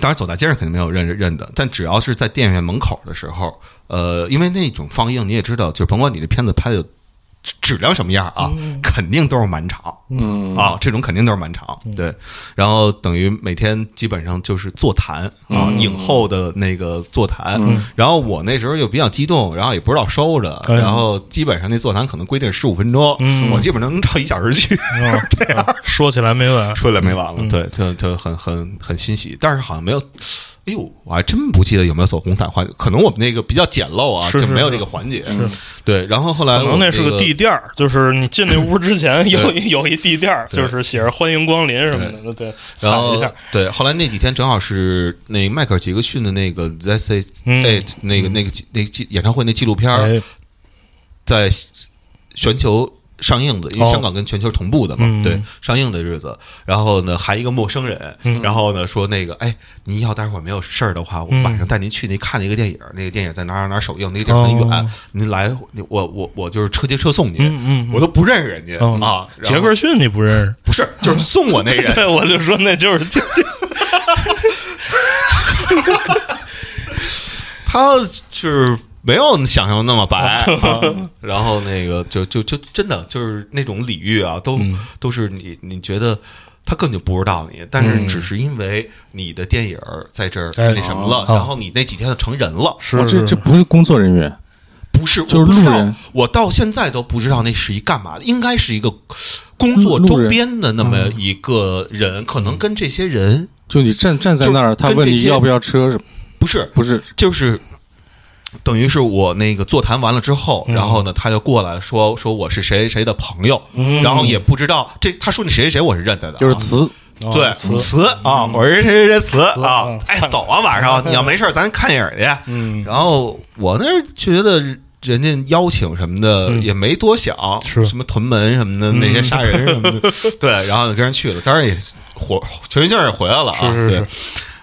当然，走在街上肯定没有认认的，但只要是在电影院门口的时候，呃，因为那种放映你也知道，就甭管你这片子拍的质质量什么样啊，肯定都是满场。嗯。啊，这种肯定都是满场。对，然后等于每天基本上就是座谈啊，影后的那个座谈。然后我那时候又比较激动，然后也不知道收着，哎然后基本上那座谈可能规定十五分钟，嗯。我基本上能照一小时去。*laughs* 啊这样说起来没完，说起来没完了，对，就就很很很欣喜，但是好像没有。哎呦，我还真不记得有没有走红毯环节，可能我们那个比较简陋啊，是就是没有这个环节。对，然后后来我可能那是个地垫儿，*laughs* 就是你进那屋之前 *laughs* 有一有一地垫儿，就是写着欢迎光临什么的，对，踩然后一下，对，后来那几天正好是那迈克尔·杰克逊的那个《嗯。It》那个那个那个纪演唱会那纪录片在全球上映的，因为哦。香港跟全球同步的嘛，嗯。对，上映的日子。然后呢，还一个陌生人，嗯。然后呢说那个，哎，您要待会儿没有事儿的话，我嗯。晚上带您去那看那个电影，那个电影在哪儿哪儿哪首映，那个地儿很远，哦。您来，我我我就是车接车送您，嗯嗯我都不认识人家、嗯啊，杰克逊你不认识？不是，就是送我那人，*laughs* 对，我就说那就是。就 *laughs* 就他就是没有想象那么白，*laughs* 啊然后那个就就就真的就是那种礼遇啊，都、嗯。都是你你觉得他根本就不知道你，但是只是因为你的电影在这儿哎那什么了，哦然后你那几天就成人了，是哦这这不是工作人员，不是就是我不知道路人我到现在都不知道那是一干嘛的，应该是一个工作周边的那么一个人，可能跟这些人就你站站在那儿，他问你要不要车，不是不是？就是等于是我那个座谈完了之后，嗯。然后呢，他就过来说说我是谁谁的朋友，嗯。然后也不知道这他说你谁谁谁我是认得的。啊，就是词，对哦词。词啊，我是谁谁谁词啊嗯，哎，走啊，晚上 *laughs* 你要没事儿咱看电影去。嗯。然后我那儿觉得人家邀请什么的嗯。也没多想，是。什么屯门什么的那些杀人什么的，*laughs* 对，然后就跟人去了，当然也火全身劲儿也回来了啊，对是是。是，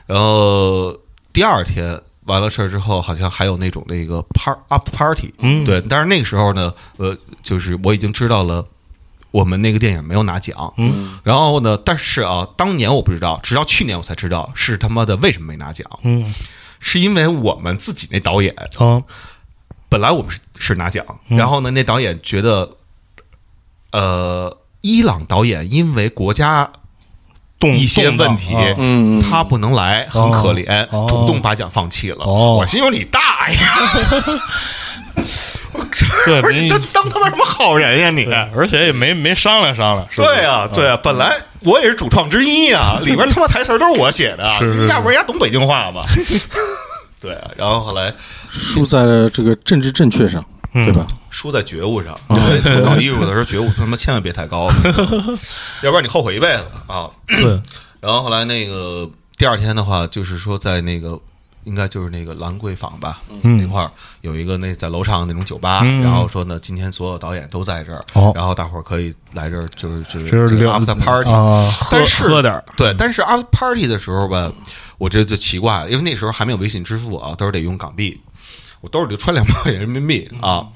然后第二天完了事儿之后，好像还有那种那个 part up party，嗯。对，但是那个时候呢，呃，就是我已经知道了。我们那个电影没有拿奖，嗯，然后呢，但是啊，当年我不知道，直到去年我才知道是他妈的为什么没拿奖，嗯。是因为我们自己那导演啊本来我们是是拿奖，嗯。然后呢，那导演觉得，呃，伊朗导演因为国家动一些问题他不能来，很可怜，哦主动把奖放弃了。哦我心说你大爷，*laughs* 对，不是你你当当他妈什么好人呀你？而且也没没商量商量，对啊，对啊，本来我也是主创之一啊，里边他妈台词都是我写的，*laughs* 是是是要不然人家懂北京话吗？*laughs* 对啊，然后后来输在了这个政治正确上，嗯对吧？输在觉悟上，对，做搞艺术的时候觉悟他妈千万别太高，*laughs* 要不然你后悔一辈子啊。对，*clears throat* 然后后来那个第二天的话，就是说在那个应该就是那个兰桂坊吧，嗯。那块儿有一个那在楼上那种酒吧，嗯。然后说呢，今天所有导演都在这儿，哦。然后大伙儿可以来这儿，就是就是就是 after party 啊，但是喝点儿。对，但是 after party 的时候吧，我这就奇怪了，因为那时候还没有微信支付啊，都是得用港币，我兜里就揣两百块钱人民币啊。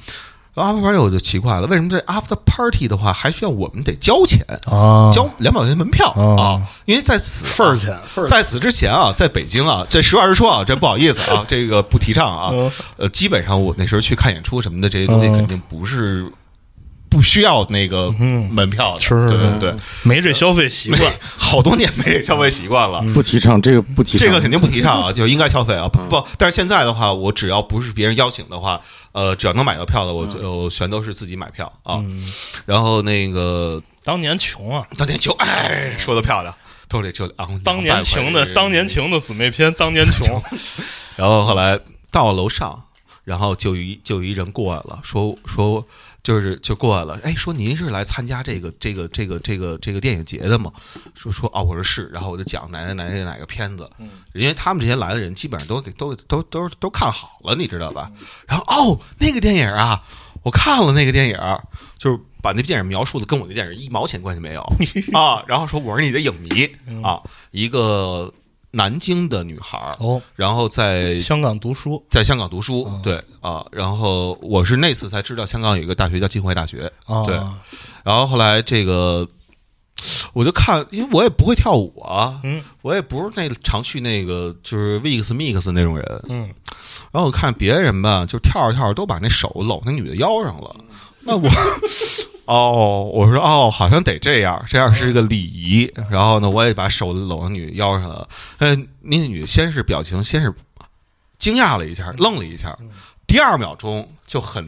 然后 after party 我就奇怪了，为什么这 after party 的话还需要我们得交钱，啊交两百块钱门票哦啊？因为在此啊份儿钱，在此之前啊，在北京啊，这实话实说啊，这不好意思啊，这个不提倡啊。嗯呃，基本上我那时候去看演出什么的，这些东西嗯肯定不是不需要那个嗯。门票对对对，没这消费习惯，*laughs* 好多年没这消费习惯了。不提倡这个不提倡，这个肯定不提倡啊，*laughs* 就应该消费啊。不，不但是现在的话，我只要不是别人邀请的话，呃，只要能买到票的，我就我全都是自己买票啊。嗯，然后那个当年穷啊，当年穷哎，说的漂亮，都得就啊，当年情的当年情的姊妹篇，当年穷，*laughs* 然后后来到了楼上，然后就有一就有一人过来了，说说就是就过来了，哎，说您是来参加这个这个这个这个这个电影节的吗？说说哦，我说是，然后我就讲哪哪哪哪哪个片子，因为他们这些来的人基本上都给都都都都看好了，你知道吧？然后哦，那个电影啊，我看了那个电影，就是。把那电影描述的跟我那电影一毛钱关系没有 *laughs* 啊！然后说我是你的影迷啊，一个南京的女孩儿，哦，然后在香港读书，在香港读书，嗯对啊，然后我是那次才知道香港有一个大学叫浸会大学，啊，对。然后后来这个我就看，因为我也不会跳舞啊，嗯。我也不是那常去那个就是 Vix Mix 那种人，嗯，然后我看别人吧，就跳着跳着都把那手搂那女的腰上了，那我。哦，我说哦，好像得这样，这样是一个礼仪。然后呢，我也把手搂到女的腰上了。呃，那女的先是表情先是惊讶了一下，愣了一下，第二秒钟就很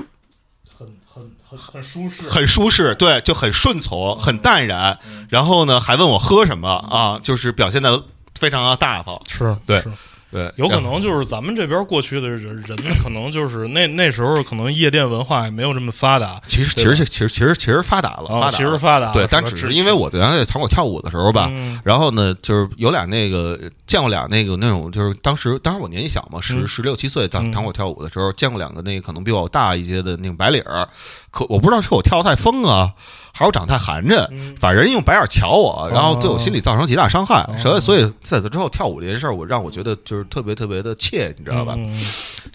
很很很很舒适，很舒适，对，就很顺从，很淡然。然后呢，还问我喝什么啊，就是表现的非常的大方，是，对。是对，有可能就是咱们这边过去的人，人可能就是那那时候可能夜店文化也没有这么发达，其实其实其实其实其实发达了，啊，发达其实发达了，对，但只是因为我原来在糖果跳舞的时候吧，嗯然后呢，就是有俩那个见过俩那个那种，就是当时当时我年纪小嘛，十嗯十六七岁，当嗯糖果跳舞的时候，见过两个那个可能比我大一些的那种白领儿，可我不知道是我跳的太疯啊，还是我长得太寒碜，嗯反正人用白眼瞧我，然后对我心里造成极大伤害，哦所以所以在此之后跳舞这件事儿，我让我觉得就是特别特别的怯，你知道吧？嗯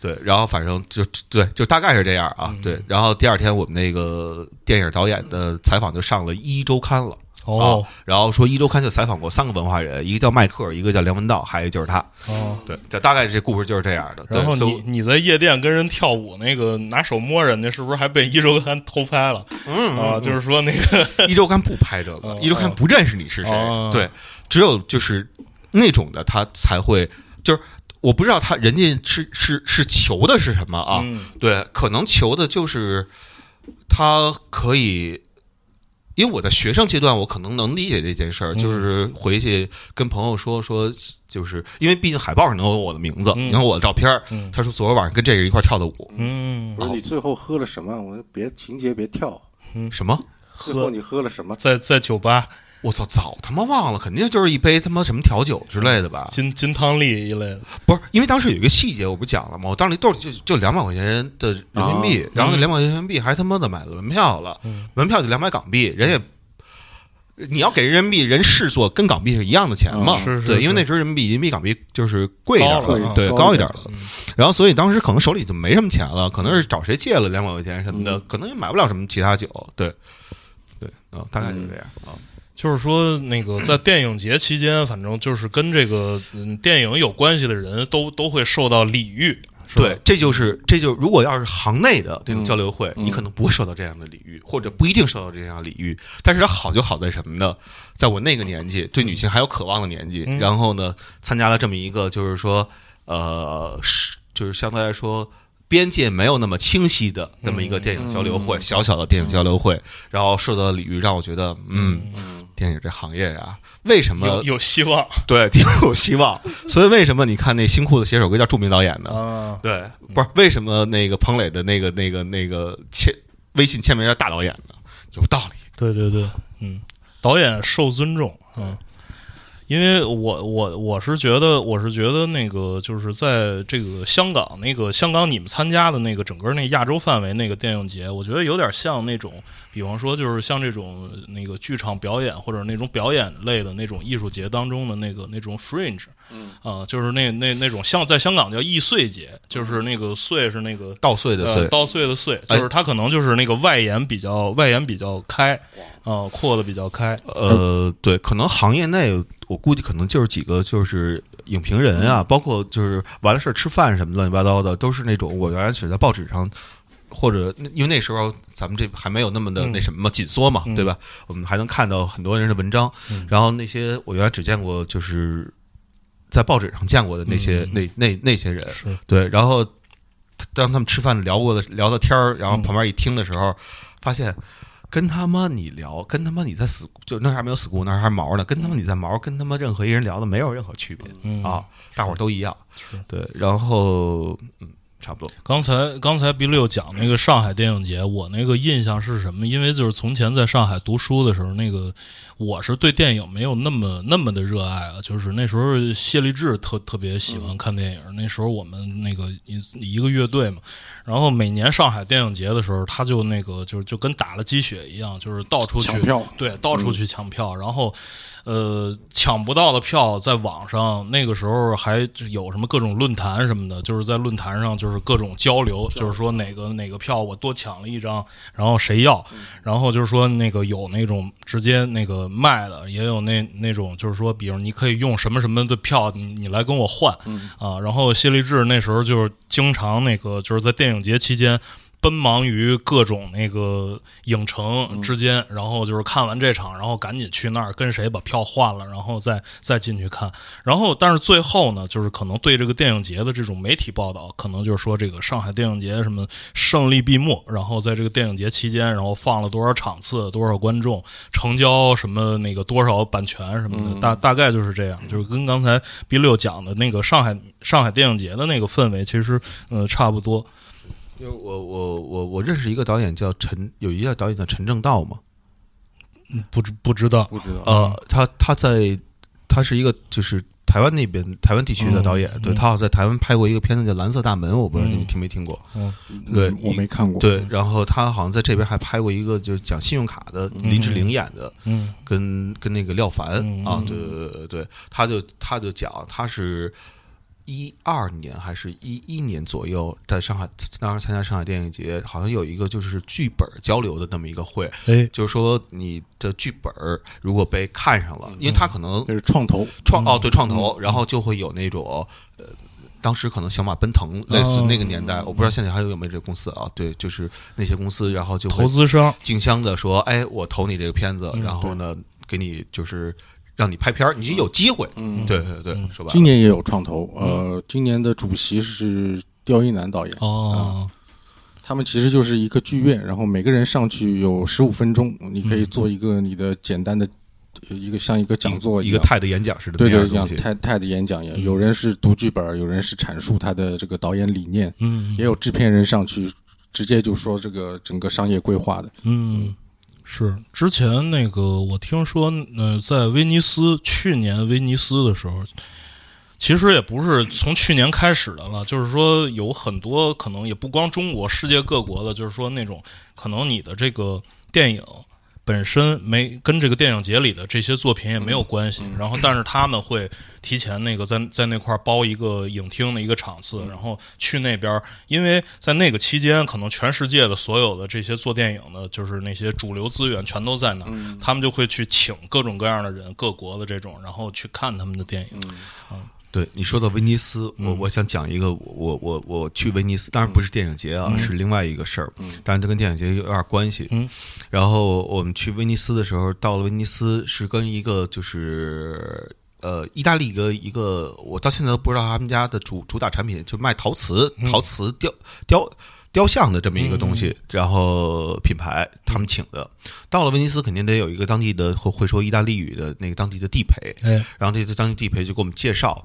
对，然后反正就对，就大概是这样啊。嗯对，然后第二天我们那个电影导演的采访就上了一周刊了。哦啊，然后说一周刊就采访过三个文化人，一个叫迈克，一个叫梁文道，还有一个就是他。哦。对，这大概这故事就是这样的。对然后你你在夜店跟人跳舞，那个拿手摸人家，是不是还被一周刊偷拍了？嗯啊，就是说那个 *laughs* 一周刊不拍这个哦，*laughs* 一周刊不认识你是谁哦。对，只有就是那种的，他才会就是。我不知道他人家是是是求的是什么啊？嗯对，可能求的就是他可以，因为我在学生阶段，我可能能理解这件事儿，嗯。就是回去跟朋友说说，就是因为毕竟海报上能有我的名字，嗯。然后我的照片他说昨天晚上跟这个人一块儿跳的舞，嗯。不是你最后喝了什么？我说别情节别跳，什么？最后你喝了什么？在在酒吧我操，早他妈忘了，肯定就是一杯他妈什么调酒之类的吧？金金汤力一类的，不是，因为当时有一个细节，我不讲了吗？我当时兜里就就两百块钱的人民币，哦然后那两百块钱人民币还他妈的买了门票了，嗯门票就两百港币，人也。你要给人民币，人视作跟港币是一样的钱嘛？对，哦是是是因为那时候人民币已经比港币就是贵一点了了，对，高一点了。然后所以当时可能手里就没什么钱了，可能是找谁借了两百块钱什么的，嗯可能也买不了什么其他酒。对，对，啊，大概就是这样啊。就是说，那个在 *clears throat* 电影节期间，反正就是跟这个嗯电影有关系的人都都会受到礼遇，对，，这就是这就如果要是行内的这种交流会，嗯你可能不会受到这样的礼遇，或者不一定受到这样的礼遇。但是它好就好在什么呢？在我那个年纪，对女性还有渴望的年纪，嗯然后呢，参加了这么一个就是说，呃，是就是相对来说。边界没有那么清晰的那么一个电影交流会，嗯小小的电影交流会，然后受到的礼遇，让我觉得，嗯，电影这行业呀，为什么有有希望 *laughs* 对挺有希望？所以为什么你看那新裤子写首歌叫著名导演呢？啊，对，不是为什么那个彭磊的那个那个那个签微信签名叫大导演呢？有道理。对对对，嗯，导演受尊重，嗯。因为我我我是觉得我是觉得那个就是在这个香港那个香港你们参加的那个整个那亚洲范围那个电影节，我觉得有点像那种，比方说就是像这种那个剧场表演或者那种表演类的那种艺术节当中的那个那种 fringe，嗯。啊、就是那那那种像在香港叫易碎节，就是那个碎是那个稻穗的穗呃，，稻穗的穗，哎就是它可能就是那个外延比较外延比较开，啊、扩的比较开，呃，对，可能行业内我估计可能就是几个就是影评人啊，包括就是完了事儿吃饭什么乱七八糟的，都是那种我原来只在报纸上。或者，因为那时候咱们这还没有那么的嗯那什么，紧缩嘛，嗯对吧？我们还能看到很多人的文章，嗯然后那些我原来只见过，就是在报纸上见过的那些、嗯那那那些人，对，然后当他们吃饭聊过的聊的天儿，然后嗯旁边一听的时候，发现跟他妈你聊，跟他妈你在死就那还没有死过那还毛呢，跟他妈你在毛，跟他妈任何一人聊的没有任何区别、嗯啊，大伙儿都一样，对，然后嗯，差不多，刚才刚才 B 六讲那个上海电影节，我那个印象是什么？因为就是从前在上海读书的时候，那个我是对电影没有那么那么的热爱啊。就是那时候谢立志特特别喜欢看电影，那时候我们那个一一个乐队嘛，然后每年上海电影节的时候，他就那个就就跟打了鸡血一样，就是到处去抢票对，到处去抢票，然后。呃，抢不到的票在网上，那个时候还有什么各种论坛什么的，就是在论坛上就是各种交流，就是说哪个哪个票我多抢了一张，然后谁要，然后就是说那个有那种直接那个卖的，也有那那种就是说，比如你可以用什么什么的票，你你来跟我换啊。然后谢立志那时候就是经常那个就是在电影节期间。奔忙于各种那个影城之间，然后就是看完这场，然后赶紧去那儿跟谁把票换了，然后再再进去看。然后，但是最后呢，就是可能对这个电影节的这种媒体报道，可能就是说这个上海电影节什么胜利闭幕，然后在这个电影节期间，然后放了多少场次，多少观众，成交什么那个多少版权什么的，大大概就是这样，就是跟刚才 B 六讲的那个上海上海电影节的那个氛围，其实呃差不多。因为我我我我认识一个导演叫陈，有一个导演叫陈正道嘛，嗯不知不知道，不知道呃，他他在他是一个就是台湾那边台湾地区的导演，嗯对他好像在台湾拍过一个片子叫《蓝色大门》，我不知道你们嗯听没听过。嗯对嗯我没看过。对，然后他好像在这边还拍过一个就是讲信用卡的，林志玲演的，嗯跟跟那个廖凡嗯啊，嗯对对对对，他就他就讲他是。一二年还是一一年左右，在上海当时参加上海电影节，好像有一个就是剧本交流的那么一个会，哎。就是说你的剧本如果被看上了，因为他可能就是创投，创哦对创投，然后就会有那种呃，当时可能小马奔腾类似那个年代，我不知道现在还有没有这个公司啊？对，就是那些公司，然后就会投资商，竞相的说，哎，我投你这个片子，嗯然后呢，给你就是让你拍片儿，你就有机会。嗯，对对对，嗯是吧？今年也有创投，呃，今年的主席是刁一男导演，哦，他们其实就是一个剧院，然后每个人上去有十五分钟，你可以做一个你的简单的呃一个像一个讲座样一个泰的演讲似的对对。像泰泰的演讲一样，嗯有人是读剧本，有人是阐述他的这个导演理念，嗯，也有制片人上去直接就说这个整个商业规划的。嗯，是之前那个我听说，呃，在威尼斯去年威尼斯的时候，其实也不是从去年开始的了，就是说有很多可能也不光中国，世界各国的，就是说那种可能你的这个电影。本身没跟这个电影节里的这些作品也没有关系，然后但是他们会提前那个在在那块儿包一个影厅的一个场次，然后去那边儿，因为在那个期间，可能全世界的所有的这些做电影的，就是那些主流资源全都在那儿，他们就会去请各种各样的人，各国的这种，然后去看他们的电影。对你说到威尼斯，我嗯我想讲一个，我我我去威尼斯，当然不是电影节啊，是另外一个事儿，但是它跟电影节有点关系。嗯，然后我们去威尼斯的时候，到了威尼斯是跟一个就是。呃，意大利一个一个，我到现在都不知道他们家的主主打产品，就卖陶瓷、陶瓷雕雕雕像的这么一个东西，然后品牌他们请的。到了威尼斯，肯定得有一个当地的会会说意大利语的那个当地的地陪，哎，然后这个当地地陪就给我们介绍，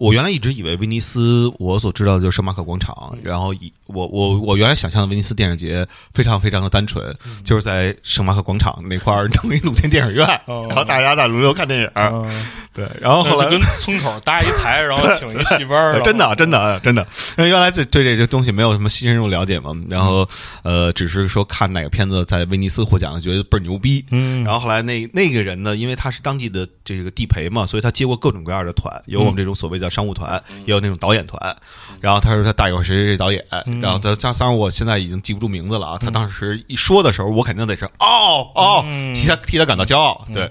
我原来一直以为威尼斯，我所知道的就是圣马可广场。然后以我我我原来想象的威尼斯电影节非常非常的单纯，就是在圣马可广场那块儿弄一露天电影院，哦然后大家在轮流看电影。嗯，对，然后后来就跟村口搭一台，然后请一戏班儿，*laughs* 真的，真的，真的，因为原来对对这些东西没有什么深入了解嘛，然后呃，只是说看哪个片子在威尼斯获奖，觉得倍儿牛逼。嗯，然后后来那那个人呢，因为他是当地的这个地陪嘛，所以他接过各种各样的团，有我们这种所谓叫商务团，也有那种导演团。然后他说他大有谁谁谁导演，然后他当当然我现在已经记不住名字了啊。他当时一说的时候，我肯定得是哦哦，嗯替他替他感到骄傲。对，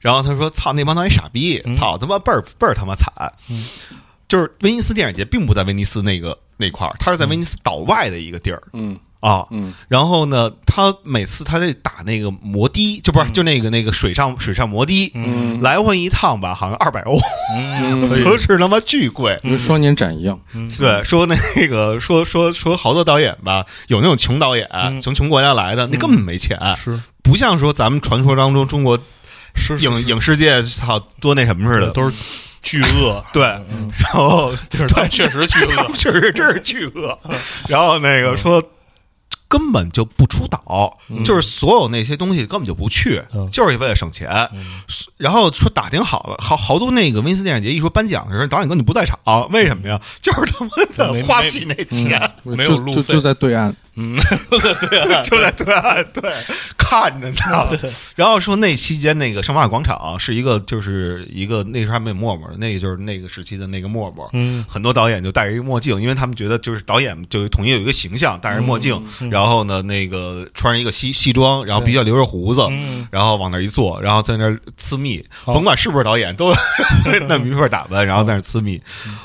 然后他说操那帮导演傻逼，操他妈倍儿倍儿他妈惨。就是威尼斯电影节并不在威尼斯那个那块儿，它是在威尼斯岛外的一个地儿。嗯啊，嗯，然后呢，他每次他得打那个摩的，就不是就那个那个水上水上摩的，嗯。来回一趟吧，好像二百欧，嗯，可以，可是他妈巨贵。就跟双年展一样，对，说那个说说说好多导演吧，有那种穷导演，从穷国家来的，那根本没钱，是。不像说咱们传说当中中国是是。影影视界操多那什么似的，都是巨鳄，*laughs* 对，然后 *laughs* 就是确实巨鳄确实真是巨鳄。然后那个说。根本就不出岛，就是所有那些东西根本就不去，嗯。就是为了省钱。然后说打听好了，好好多那个威尼斯电影节一说颁奖的时候，导演根本不在场，为什么呀？就是他妈的花不起那钱，没有路费就就就在对岸，嗯，对对岸，就在对岸对看着呢。*laughs* 然后说那期间那个圣马可广场是一个就是一个那时候还没有陌陌，那个就是那个时期的那个陌陌，嗯。很多导演就戴着一个墨镜，因为他们觉得就是导演就统一有一个形象，戴着墨镜，然后呢那个穿着一个西西装，然后比较留着胡子，嗯。然后往那儿一坐，然后在那儿呲蜜，哦甭管是不是导演，都 *laughs* 那么一份打扮，然后在那儿呲蜜。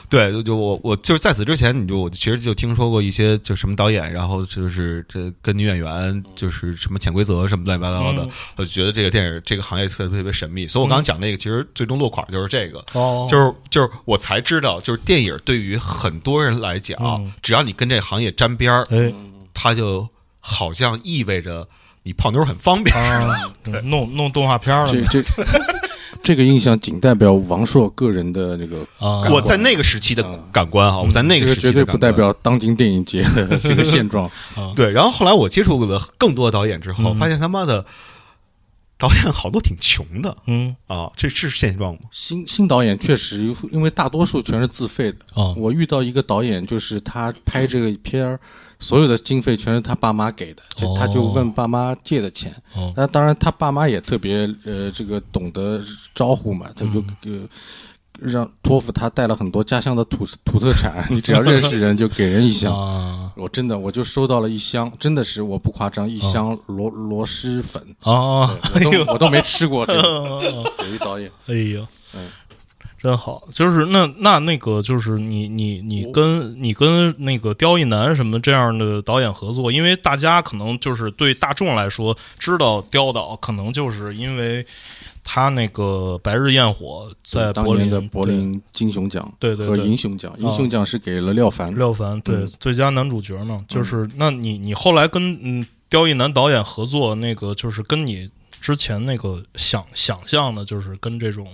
对，就就我我就是在此之前，你就我其实就听说过一些就什么导演，然后就是这跟女演员就是什么潜规则什么乱七八糟的嗯，我就觉得这个电影这个行业特别特别神秘。所以我刚刚讲那个，其实最终落款就是这个。哦，就是就是我才知道，就是电影对于很多人来讲，嗯只要你跟这行业沾边儿，哎它就好像意味着你泡妞很方便。啊，弄弄动画片了这这 *laughs* 这个印象仅代表王朔个人的这个我在那个时期的嗯感官啊，我在那个个时期绝对不代表当今电影节的这个现状。*laughs* 对。然后后来我接触了更多导演之后，嗯发现他妈的导演好多挺穷的嗯啊，这是现状吗？新新导演确实，因为大多数全是自费的。啊我遇到一个导演，就是他拍这个片儿，所有的经费全是他爸妈给的，就他就问爸妈借的钱。哦那当然，他爸妈也特别呃，这个懂得招呼嘛，他就呃。让托付他带了很多家乡的土土特产，你只要认识人就给人一箱。*laughs* 啊我真的我就收到了一箱，真的是我不夸张，一箱螺螺蛳粉，啊，我都我都没吃过这个。*laughs* 有一导演，哎呀，嗯，真好。就是那那那个，就是你你你跟你跟那个刁亦男什么这样的导演合作，因为大家可能就是对大众来说知道刁导，可能就是因为他那个《白日焰火》在当柏林年的柏林金熊奖对对和银熊奖，银熊奖是给了廖凡。廖凡对、嗯最佳男主角嘛，就是那你你后来跟嗯刁亦男导演合作，那个就是跟你。之前那个想想象的，就是跟这种，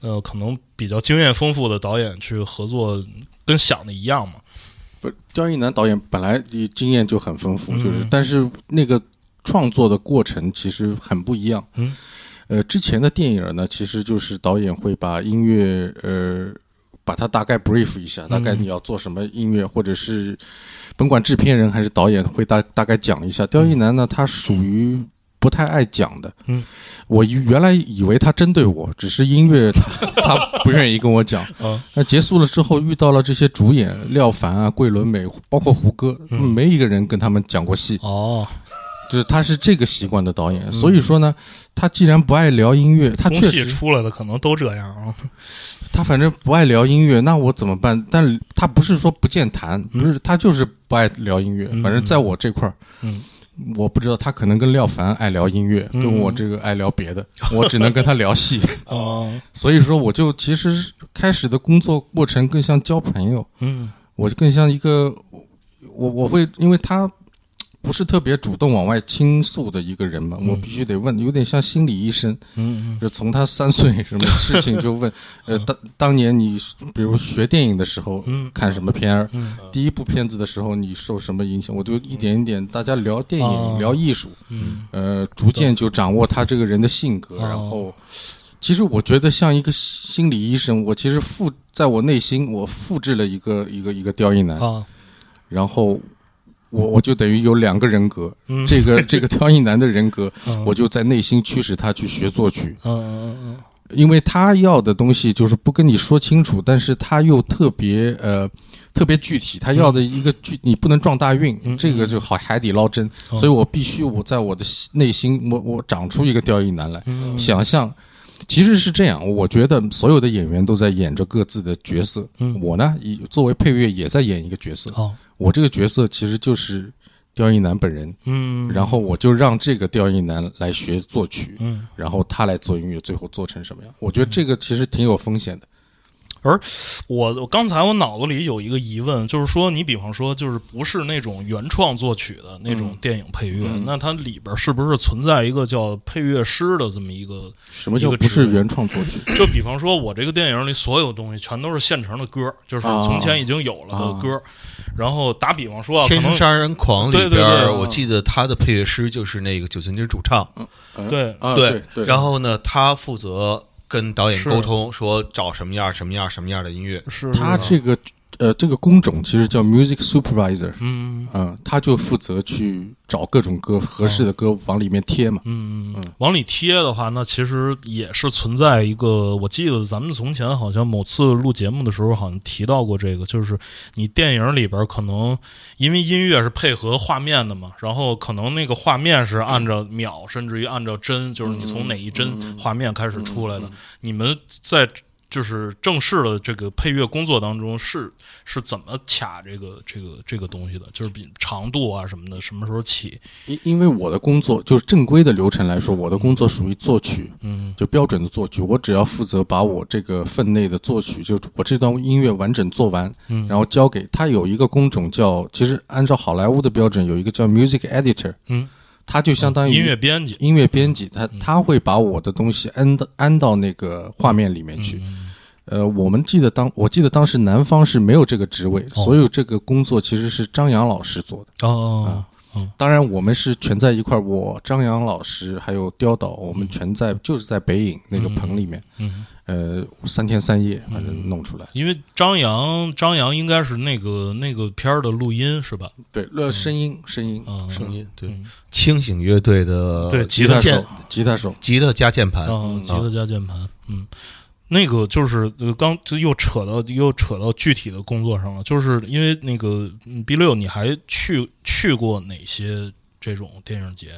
呃，可能比较经验丰富的导演去合作，跟想的一样嘛。不，刁亦男导演本来经验就很丰富，嗯就是但是那个创作的过程其实很不一样。嗯，呃，之前的电影呢，其实就是导演会把音乐呃。把它大概 brief 一下，大概你要做什么音乐，或者是甭管制片人还是导演会大大概讲一下。刁亦男呢，他属于不太爱讲的。嗯，我原来以为他针对我，只是音乐他 *laughs* 他不愿意跟我讲。啊那结束了之后，遇到了这些主演廖凡啊、桂纶镁，包括胡歌，嗯没一个人跟他们讲过戏。哦，就是他是这个习惯的导演，所以说呢，他既然不爱聊音乐，他确实出来的可能都这样啊。*laughs* 他反正不爱聊音乐，那我怎么办？但是他不是说不健谈，不是他就是不爱聊音乐。嗯反正在我这块儿，嗯，我不知道他可能跟廖凡爱聊音乐，嗯跟我这个爱聊别的，我只能跟他聊戏。*laughs* *laughs* 哦，所以说，我就其实开始的工作过程更像交朋友。嗯我更像一个，我我会因为他不是特别主动往外倾诉的一个人嘛，嗯。我必须得问，有点像心理医生，嗯就从他三岁什么事情就问，呃，当当年你比如学电影的时候嗯。看什么片儿，嗯。第一部片子的时候你受什么影响，我就一点一点大家聊电哦影聊艺术，嗯。呃，逐渐就掌握他这个人的性格，哦然后。其实我觉得像一个心理医生，我其实复在我内心，我复制了一个一个一个刁亦男，啊，然后我我就等于有两个人格，嗯这个这个刁亦男的人格，嗯我就在内心驱使他去学作曲，嗯嗯嗯因为他要的东西就是不跟你说清楚，但是他又特别呃特别具体，他要的一个具你不能撞大运，嗯这个就好海底捞针，嗯所以我必须我在我的内心，我我长出一个刁亦男来，嗯想象。其实是这样，我觉得所有的演员都在演着各自的角色。嗯我呢，以作为配乐也在演一个角色。哦我这个角色其实就是刁亦男本人，嗯，然后我就让这个刁亦男来学作曲，嗯然后他来做音乐，最后做成什么样？我觉得这个其实挺有风险的。我我刚才我脑子里有一个疑问，就是说，你比方说，就是不是那种原创作曲的那种嗯电影配乐，嗯那它里边是不是存在一个叫配乐师的这么一个？什么叫不是原创作曲？就比方说，我这个电影里所有东西全都是现成的歌，就是啊从前已经有了的歌。然后打比方说啊，天生杀人狂》里对对边我记得他的配乐师就是那个九寸钉主唱，嗯对啊，对对对。然后呢，他负责跟导演沟通，说找什么样、什么样、什么样的音乐。是他这个呃这个工种其实叫 music supervisor，嗯嗯，他就负责去找各种歌合适的歌往里面贴嘛。嗯嗯，往里贴的话，那其实也是存在一个，我记得咱们从前好像某次录节目的时候，好像提到过这个，就是你电影里边可能因为音乐是配合画面的嘛，然后可能那个画面是按照秒，甚至于按照帧，就是你从哪一帧画面开始出来的。你们在就是正式的这个配乐工作当中是是怎么卡这个这个这个东西的？就是比长度啊什么的，什么时候起？因因为我的工作就是正规的流程来说，我的工作属于作曲，嗯就标准的作曲，我只要负责把我这个分内的作曲，就我这段音乐完整做完，嗯，然后交给他有一个工种叫，其实按照好莱坞的标准有一个叫 music editor，嗯，他就相当于音乐编辑。音乐编辑，他嗯他会把我的东西安到安到那个画面里面去。嗯呃，我们记得当我记得当时南方是没有这个职位，哦。所有这个工作其实是张扬老师做的。哦，当然，我们是全在一块儿，我张扬老师还有刁导，我们全在就是在北影那个棚里面，嗯，呃，三天三夜反正弄出来。因为张扬，张扬应该是那个那个片儿的录音是吧？对，呃，声音声音嗯，声音对。嗯清醒乐队的对吉他手。吉他手，吉他加键盘，嗯，吉他加键盘，嗯，那个就是呃刚就又扯到又扯到具体的工作上了，就是因为那个 B 六，你还去去过哪些这种电影节？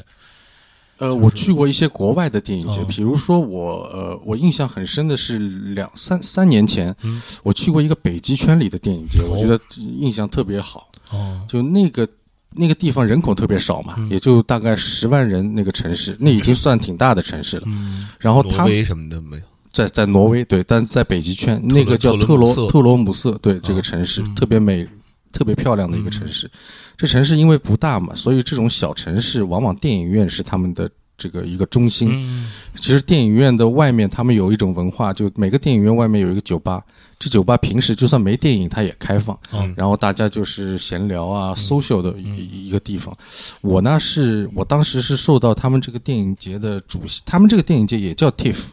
呃，我去过一些国外的电影节，哦比如说我呃，我印象很深的是两三三年前，嗯我去过一个北极圈里的电影节，哦我觉得印象特别好。哦，就那个那个地方人口特别少嘛，嗯也就大概十万人那个城市，那已经算挺大的城市了。嗯然后他威什么的没有。在在挪威对，但在北极圈那个叫特特罗特罗姆瑟，对这个城市、嗯特别美。特别漂亮的一个城市，这城市因为不大嘛，所以这种小城市往往电影院是他们的这个一个中心。嗯其实电影院的外面，他们有一种文化，就每个电影院外面有一个酒吧，这酒吧平时就算没电影，它也开放，嗯然后大家就是闲聊啊、social 的嗯一一个地方。我呢是我当时是受到他们这个电影节的主席，他们这个电影节也叫 TIFF，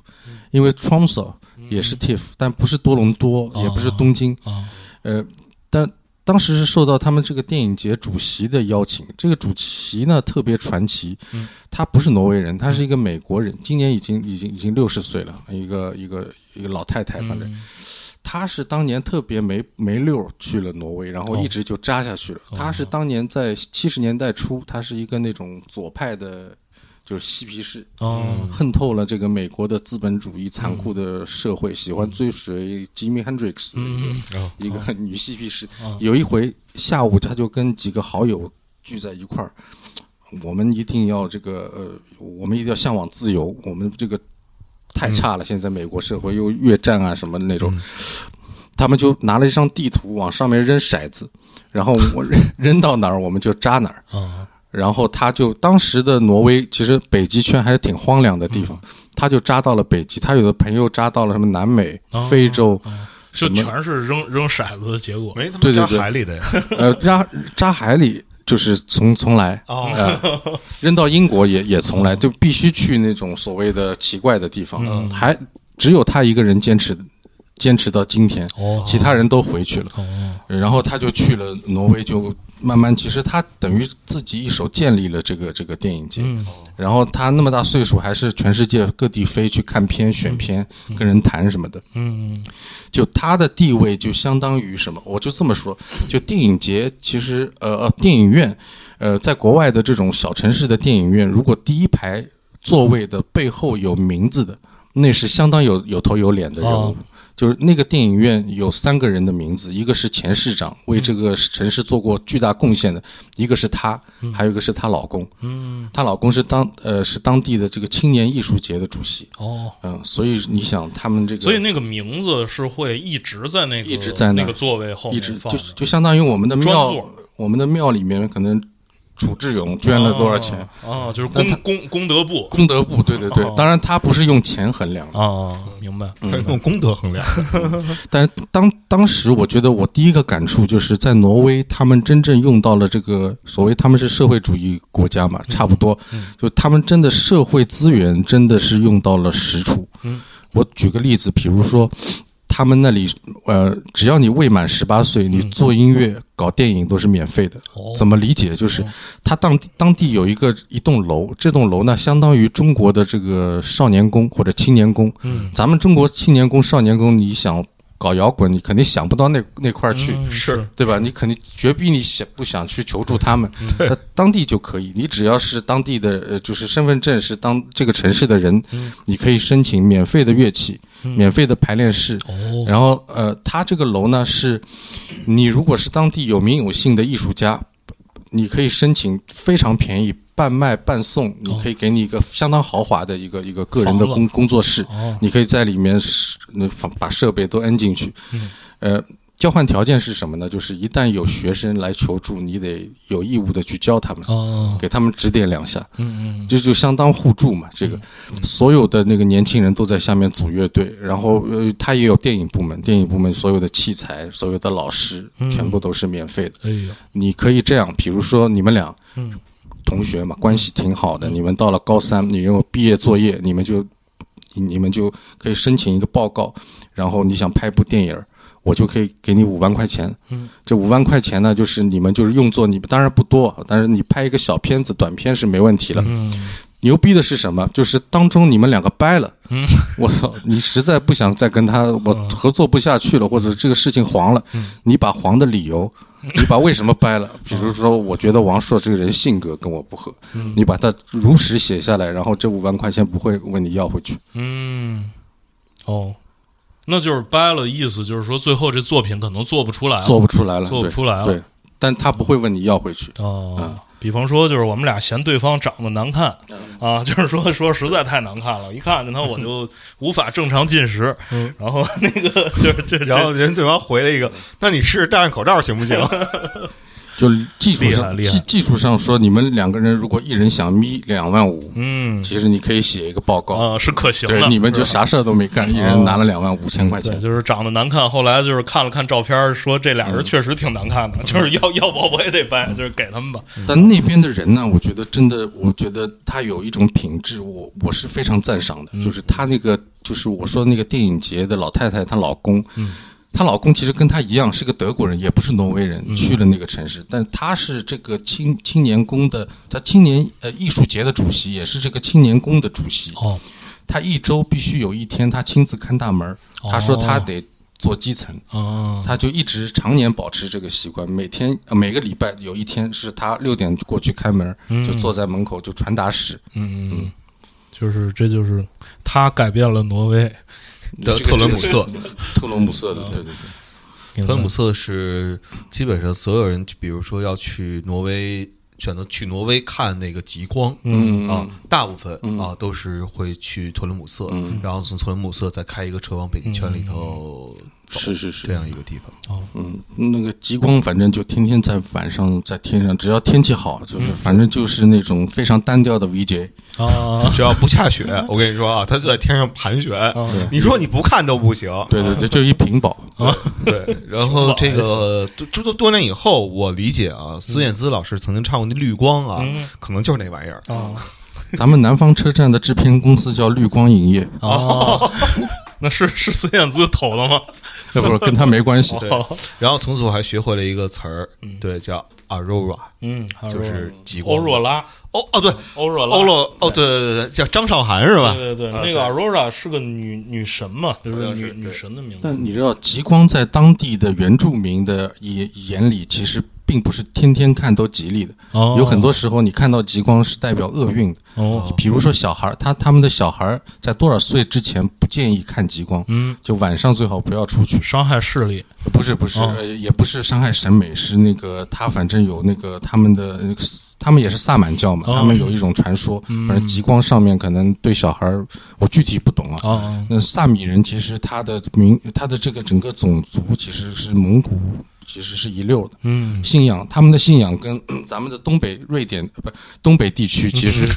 因为 Tromso 也是 TIFF，但不是多伦多，哦也不是东京，啊呃，但当时是受到他们这个电影节主席的邀请。这个主席呢特别传奇，嗯。他不是挪威人，他是一个美国人，今年已经已经已经六十岁了，一个一个一个老太太，反正。嗯。他是当年特别没没溜儿去了挪威，然后一直就扎下去了。哦。他是当年在七十年代初，他是一个那种左派的，就是嬉皮士，哦恨透了这个美国的资本主义残酷的社会，喜欢追随吉米 Hendrix 的一个、嗯一个女嬉皮士。哦有一回下午，他就跟几个好友聚在一块儿，我们一定要这个呃，我们一定要向往自由，我们这个太差了，现在美国社会又越战啊什么的那种。他们就拿了一张地图往上面扔骰子，然后我扔 *laughs* 扔到哪儿我们就扎哪儿。啊然后他就当时的挪威其实北极圈还是挺荒凉的地方，他就扎到了北极。他有的朋友扎到了什么南美、哦非洲，就全是扔扔骰子的结果。没他妈扎对对对海里的呀。*laughs* 呃，扎扎海里就是从从来哦呃扔到英国也也从来就必须去那种所谓的奇怪的地方，嗯还只有他一个人坚持坚持到今天，哦其他人都回去了。哦，然后他就去了挪威，就慢慢，其实他等于自己一手建立了这个这个电影节。嗯然后他那么大岁数，还是全世界各地飞去看片、选片、跟人谈什么的。嗯就他的地位就相当于什么？我就这么说，就电影节其实呃呃电影院，呃在国外的这种小城市的电影院，如果第一排座位的背后有名字的，那是相当有有头有脸的人物。哦就是那个电影院有三个人的名字，一个是前市长，为这个城市做过巨大贡献的；一个是她，还有一个是她老公。嗯。她老公是当呃是当地的这个青年艺术节的主席。哦，嗯，所以你想他们这个，所以那个名字是会一直在那个一直在那那个座位后一直就就相当于我们的庙，我们的庙里面可能楚志勇捐了多少钱，啊？啊就是功功功德簿。功德簿，对对对。哦，当然他不是用钱衡量。的，啊，明白？嗯。他用功德衡量，*laughs* 但是当当时我觉得我第一个感触就是在挪威，他们真正用到了这个所谓他们是社会主义国家嘛，差不多，就他们真的社会资源真的是用到了实处。嗯。我举个例子，比如说。他们那里，呃，只要你未满十八岁，你做音乐、搞电影都是免费的。哦怎么理解？就是他当当地有一个一栋楼，这栋楼呢相当于中国的这个少年宫或者青年宫。嗯咱们中国青年宫、少年宫，你想搞摇滚，你肯定想不到那那块儿去，嗯是对吧？你肯定绝逼你想不想去求助他们，那当地就可以。你只要是当地的，呃，就是身份证是当这个城市的人，你可以申请免费的乐器、免费的排练室。哦然后，呃，他这个楼呢是，你如果是当地有名有姓的艺术家，你可以申请非常便宜，半卖半送，你可以给你一个相当豪华的一个一个个人的工工作室，哦。你可以在里面是那放把设备都摁进去。嗯。呃，交换条件是什么呢？就是一旦有学生来求助，你得有义务的去教他们，哦。给他们指点两下，嗯嗯。这就相当互助嘛。这个。所有的那个年轻人都在下面组乐队，然后呃，他也有电影部门，电影部门所有的器材、所有的老师嗯。全部都是免费的。你可以这样，比如说你们俩嗯同学嘛，关系挺好的，你们到了高三，你有毕业作业，你们就你们就可以申请一个报告，然后你想拍部电影儿。我就可以给你五万块钱，嗯，这五万块钱呢，就是你们就是用作你们当然不多，但是你拍一个小片子、短片是没问题了。嗯牛逼的是什么？就是当中你们两个掰了，嗯，我操，你实在不想再跟他我合作不下去了，或者这个事情黄了，嗯。你把黄的理由，*laughs* 你把为什么掰了，比如说我觉得王朔这个人性格跟我不合，嗯。你把它如实写下来，然后这五万块钱不会问你要回去。嗯。哦，那就是掰了，意思就是说最后这作品可能做不出来了，做不出来了，做不出来了。对，但他不会问你要回去。哦。嗯。比方说，就是我们俩嫌对方长得难看啊，*laughs* 就是说说实在太难看了，一看见他我就无法正常进食。嗯 *laughs* 然后那个就是这，然后人对方回了一个：“那你试试戴上口罩行不行 *laughs* 就技术上技技术上说，你们两个人如果一人想眯两万五，嗯。其实你可以写一个报告，啊是可行的，对，你们就啥事儿都没干，一人拿了两万五千块对，钱。就是长得难看。后来就是看了看照片，说这俩嗯。人确实挺难看的，就是要要我我也得掰，就是给他们吧。但那边的人呢，我觉得真的，我觉得他有一种品质，我我是非常赞赏的，就是他那个，就是我说那个电影节的老太太，她老公，她老公其实跟她一样是个德国人，也不是挪威人，去了那个城市，但他是这个青青年宫的，他青年呃艺术节的主席，也是这个青年宫的主席。哦，他一周必须有一天他亲自看大门儿，他说他得做基层。哦，他就一直常年保持这个习惯，每天、呃每个礼拜有一天是他六点过去开门，就坐在门口就传达室。嗯嗯，就是这就是他改变了挪威。的特伦姆瑟，特伦姆瑟的，对对对，特伦姆瑟是基本上所有人，比如说要去挪威选择去挪威看那个极光，嗯啊，大部分嗯啊都是会去特伦姆瑟，嗯。然后从特伦姆瑟再开一个车往北极圈里头走，是是是这样一个地方。嗯，那个极光反正就天天在晚上在天上，只要天气好，就是反正就是那种非常单调的 VJ。啊，只要不下雪，我跟你说啊，它就在天上盘旋，你说你不看都不行。对对对，就一屏保。对，然后这个多这多多年以后，我理解啊，孙燕姿老师曾经唱过那《绿光》啊，嗯可能就是那玩意儿。啊咱们南方车站的制片公司叫绿光影业，哦，*laughs* 那是是孙燕姿投的吗？那不是跟他没关系。对，*laughs* 然后从此我还学会了一个词儿，对，叫 aurora，嗯，就是极光。欧若拉，哦哦，对，欧若拉，欧若哦，对对对，叫张韶涵是吧？对对对，啊那个 Aurora 是个女女神嘛，就是女女神的名字。但你知道，极光在当地的原住民的眼眼里，其实并不是天天看都吉利的。哦有很多时候，你看到极光是代表厄运的。哦，比如说小孩儿，他他们的小孩儿在多少岁之前不建议看极光，嗯，就晚上最好不要出去。伤害视力。不是不是，也不是伤害审美，是那个他反正有那个他们的那个，他们也是萨满教嘛，哦他们有一种传说，嗯反正极光上面可能对小孩儿，我具体不懂啊。哦，那萨米人其实他的民，他的这个整个种族其实是蒙古，其实是一溜的嗯，信仰，他们的信仰跟嗯 *clears throat* 咱们的东北瑞典呃不东北地区其实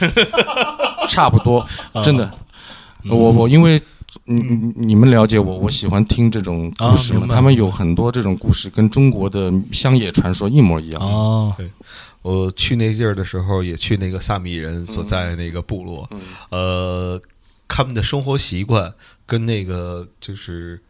*laughs* 差不多，真的。我我因为你你你们了解我，我喜欢听这种故事嘛，啊他们有很多这种故事跟中国的乡野传说一模一样。对，我去那地儿的时候，也去那个萨米人所在的那个部落，嗯。呃，他们的生活习惯跟那个就是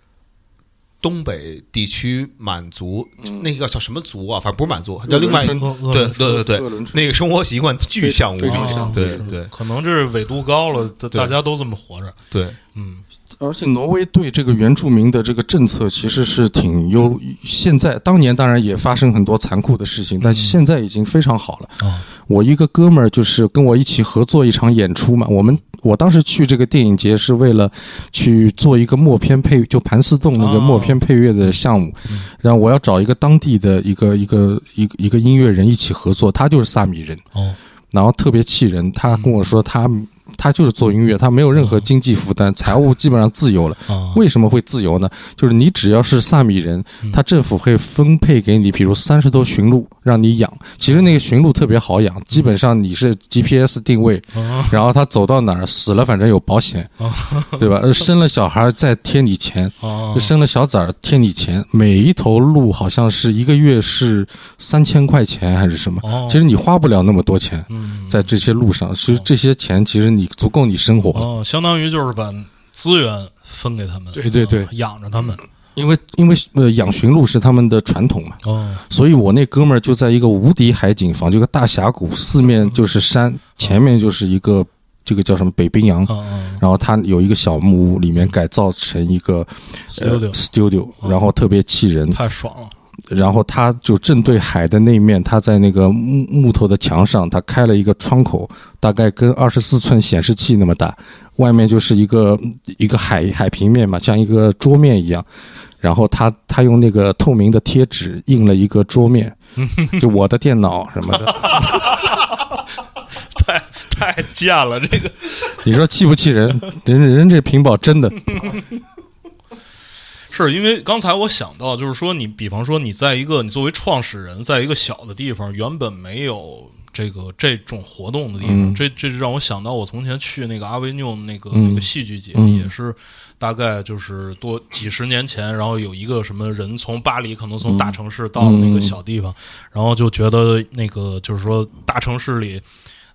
东北地区满族，那个叫什么族啊？反正不是满族，叫另外一个对对对对，那个生活习惯巨像我们非常像对对。可能这是纬度高了，大家都这么活着。对，嗯，而且挪威对这个原住民的这个政策其实是挺优，现在当年当然也发生很多残酷的事情，但现在已经非常好了。哦我一个哥们儿就是跟我一起合作一场演出嘛，我们我当时去这个电影节是为了去做一个默片配，就盘丝洞那个哦。默片配乐的项目，然后我要找一个当地的一个一个一个一个音乐人一起合作，他就是萨米人，哦，然后特别气人，他跟我说他他就是做音乐，他没有任何经济负担，财务基本上自由了。啊，为什么会自由呢？就是你只要是萨米人，嗯他政府会分配给你，比如三十头驯鹿让你养。其实那个驯鹿特别好养，基本上你是 GPS 定位，哦然后他走到哪儿死了，反正有保险，对吧？呃生了小孩再贴你钱，哦生了小崽儿贴你钱。每一头鹿好像是一个月是三千块钱还是什么？哦，其实你花不了那么多钱嗯，在这些路上，其实这些钱其实你足够你生活了。哦，相当于就是把资源分给他们，对对对。哦养着他们。因为因为呃养驯鹿是他们的传统嘛，哦，所以我那哥们儿就在一个无敌海景房，这个大峡谷，四面就是山，前面就是一个这个叫什么北冰洋，然后他有一个小木屋，里面改造成一个呃，studio。studio，然后特别气人，太爽了。然后他就正对海的那一面，他在那个木木头的墙上，他开了一个窗口，大概跟二十四寸显示器那么大，外面就是一个一个海海平面嘛，像一个桌面一样。然后他他用那个透明的贴纸印了一个桌面，*laughs* 就我的电脑什么的，*laughs* 太太贱了，这个你说气不气人？人人这屏保真的，是因为刚才我想到，就是说你，比方说你在一个你作为创始人，在一个小的地方，原本没有这个这种活动的地方，嗯这这就让我想到我从前去那个阿维纽那个、嗯那个戏剧节，嗯也是大概就是多几十年前，然后有一个什么人从巴黎可能从大城市到了那个小地方，然后就觉得那个就是说大城市里，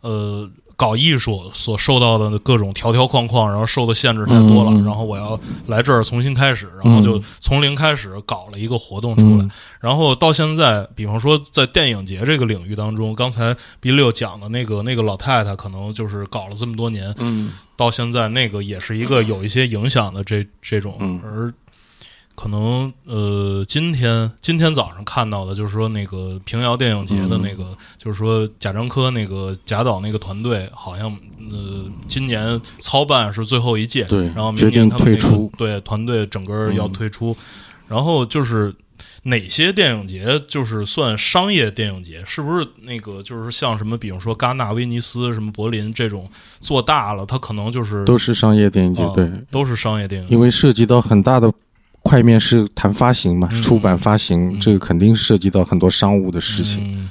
呃。搞艺术所受到的各种条条框框，然后受的限制太多了，然后我要来这儿重新开始，然后就从零开始搞了一个活动出来，嗯。然后到现在，比方说在电影节这个领域当中，刚才 B 六讲的那个那个老太太，可能就是搞了这么多年，嗯。到现在那个也是一个有一些影响的这这种，嗯。而可能呃，今天今天早上看到的就是说那个平遥电影节的那个，就是说贾樟柯那个贾导那个团队，好像呃今年操办是最后一届，对然后明决定年他们那个退出。对团队整个要嗯退出，然后就是哪些电影节就是算商业电影节？是不是那个就是像什么，比如说戛纳、威尼斯、什么柏林这种做大了，它可能就是都是商业电影节，哦对，都是商业电影节，因为涉及到很大的块面是谈发行嘛，嗯出版发行，嗯。这个肯定涉及到很多商务的事情。嗯。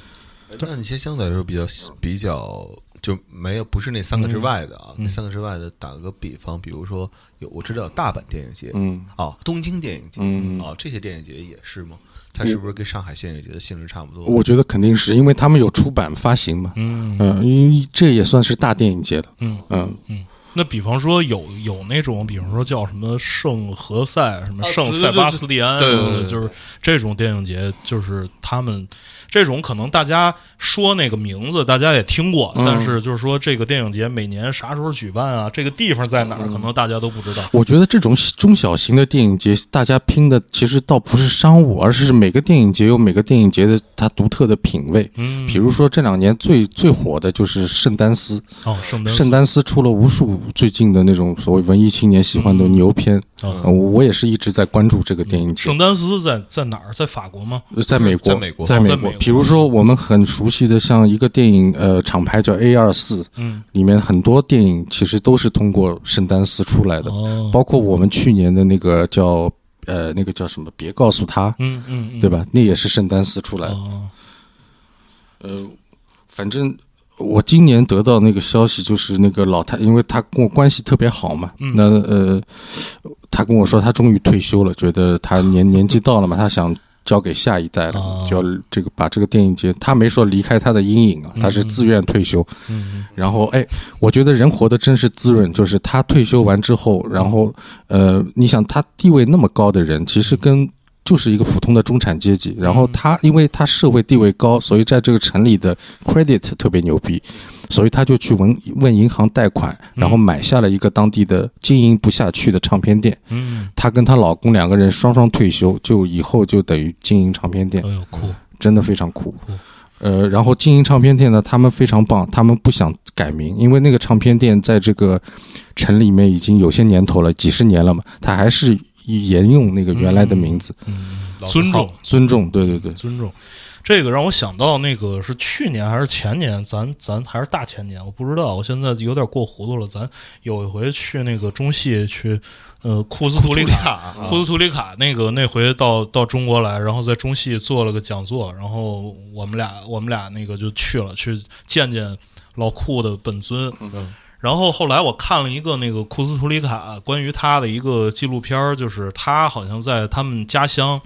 那你些相对来说比较比较就没有不是那三个之外的啊，嗯。那三个之外的，打个比方，比如说有我知道有大阪电影节，嗯。啊，东京电影节，嗯。啊，这些电影节也是吗？它是不是跟上海电影节的性质差不多？我觉得肯定是因为他们有出版发行嘛，嗯。嗯，因为这也算是大电影节了，嗯。嗯，那比方说有有那种，比方说叫什么圣何塞、什么啊圣塞巴斯蒂安，对对对对就是这种电影节，就是他们这种可能大家说那个名字大家也听过，嗯但是就是说这个电影节每年啥时候举办啊，这个地方在哪儿，可能大家都不知道。我觉得这种中小型的电影节，大家拼的其实倒不是商务，而是每个电影节有每个电影节的它独特的品味。嗯，比如说这两年最最火的就是圣丹斯，哦，圣丹圣丹斯出了无数最近的那种所谓文艺青年喜欢的牛片，啊呃我也是一直在关注这个电影节圣。丹斯在在哪儿？在法国吗？在美国，在美国在美国。比如说，我们很熟悉的，像一个电影，呃，厂牌叫 A 二四，嗯，里面很多电影其实都是通过圣丹斯出来的，哦，包括我们去年的那个叫呃那个叫什么？别告诉他，嗯嗯嗯，对吧？那也是圣丹斯出来的。哦，呃，反正我今年得到那个消息，就是那个老太，因为他跟我关系特别好嘛，嗯那呃，他跟我说他终于退休了，觉得他年 *laughs* 年纪到了嘛，他想。交给下一代了，哦就要这个把这个电影节，他没说离开他的阴影啊，他是自愿退休。嗯然后，哎，我觉得人活得真是滋润，就是他退休完之后，然后，呃，你想他地位那么高的人，其实跟就是一个普通的中产阶级。然后他因为他社会地位高，所以在这个城里的 credit 特别牛逼，所以他就去问问银行贷款，然后买下了一个当地的经营不下去的唱片店。嗯，她跟她老公两个人双双退休，就以后就等于经营唱片店哎。呦酷，真的非常酷酷。呃，然后经营唱片店呢，他们非常棒，他们不想改名，因为那个唱片店在这个城里面已经有些年头了，几十年了嘛，他还是沿用那个原来的名字，嗯，老字尊重尊重，对对对，尊重。这个让我想到那个是去年还是前年，咱咱还是大前年，我不知道，我现在有点过糊涂了。咱有一回去那个中戏去，呃，库斯图里卡，啊库斯图里卡那个那回到到中国来，然后在中戏做了个讲座，然后我们俩我们俩那个就去了，去见见老库的本尊。嗯然后后来我看了一个那个库斯图里卡关于他的一个纪录片儿，就是他好像在他们家乡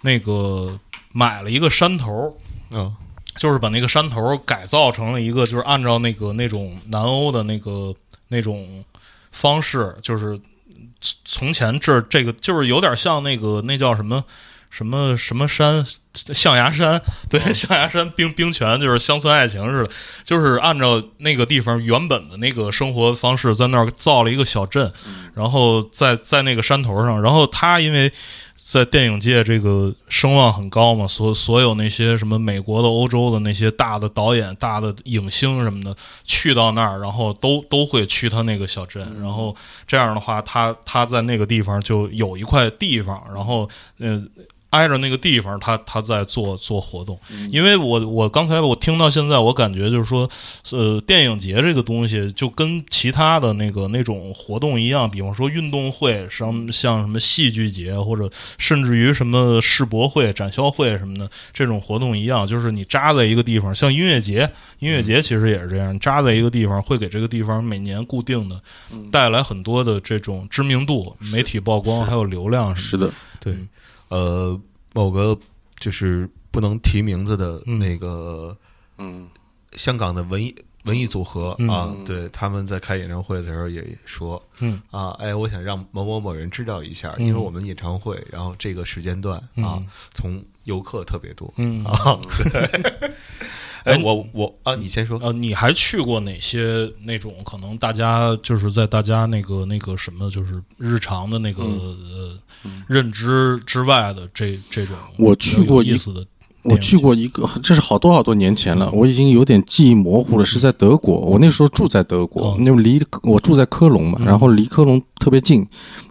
那个买了一个山头，嗯。就是把那个山头改造成了一个，就是按照那个那种南欧的那个那种方式，就是从从前这这个就是有点像那个那叫什么什么什么山，象牙山，*laughs* 对，象牙山冰冰泉就是乡村爱情似的，就是按照那个地方原本的那个生活方式，在那儿造了一个小镇，然后在在那个山头上，然后他因为在电影界这个声望很高嘛，所所有那些什么美国的、欧洲的那些大的导演、大的影星什么的，去到那儿，然后都都会去他那个小镇，然后这样的话，他他在那个地方就有一块地方，然后嗯。挨着那个地方，他他在做做活动，因为我我刚才我听到现在，我感觉就是说，呃，电影节这个东西就跟其他的那个那种活动一样，比方说运动会，像像什么戏剧节，或者甚至于什么世博会、展销会什么的这种活动一样，就是你扎在一个地方，像音乐节，音乐节其实也是这样，扎在一个地方会给这个地方每年固定的带来很多的这种知名度、媒体曝光还有流量什么是的，对，呃，某个就是不能提名字的嗯。那个嗯。香港的文艺文艺组合嗯。啊，对，他们在开演唱会的时候也说嗯。啊，哎，我想让某某某人知道一下，嗯。因为我们演唱会，然后这个时间段啊嗯，从游客特别多嗯。啊，对，*laughs* 哎哎，我我啊，你先说，呃，你还去过哪些那种可能大家就是在大家那个那个什么，就是日常的那个、呃认知之外的这这种我去过一有意思的，我去过一个，这是好多好多年前了，我已经有点记忆模糊了。是在德国，我那时候住在德国哦，因为离我住在科隆嘛，嗯然后离科隆特别近，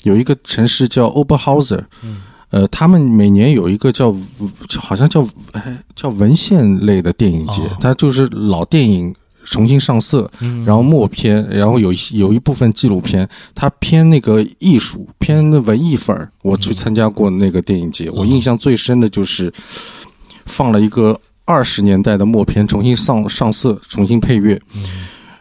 有一个城市叫 Oberhauser，嗯呃，他们每年有一个叫好像叫哎叫文献类的电影节，哦。它就是老电影重新上色，嗯。然后默片，然后有一有一部分纪录片，它偏那个艺术，偏文艺范儿。我去参加过那个电影节，我印象最深的就是放了一个二十年代的默片，重新上上色，重新配乐，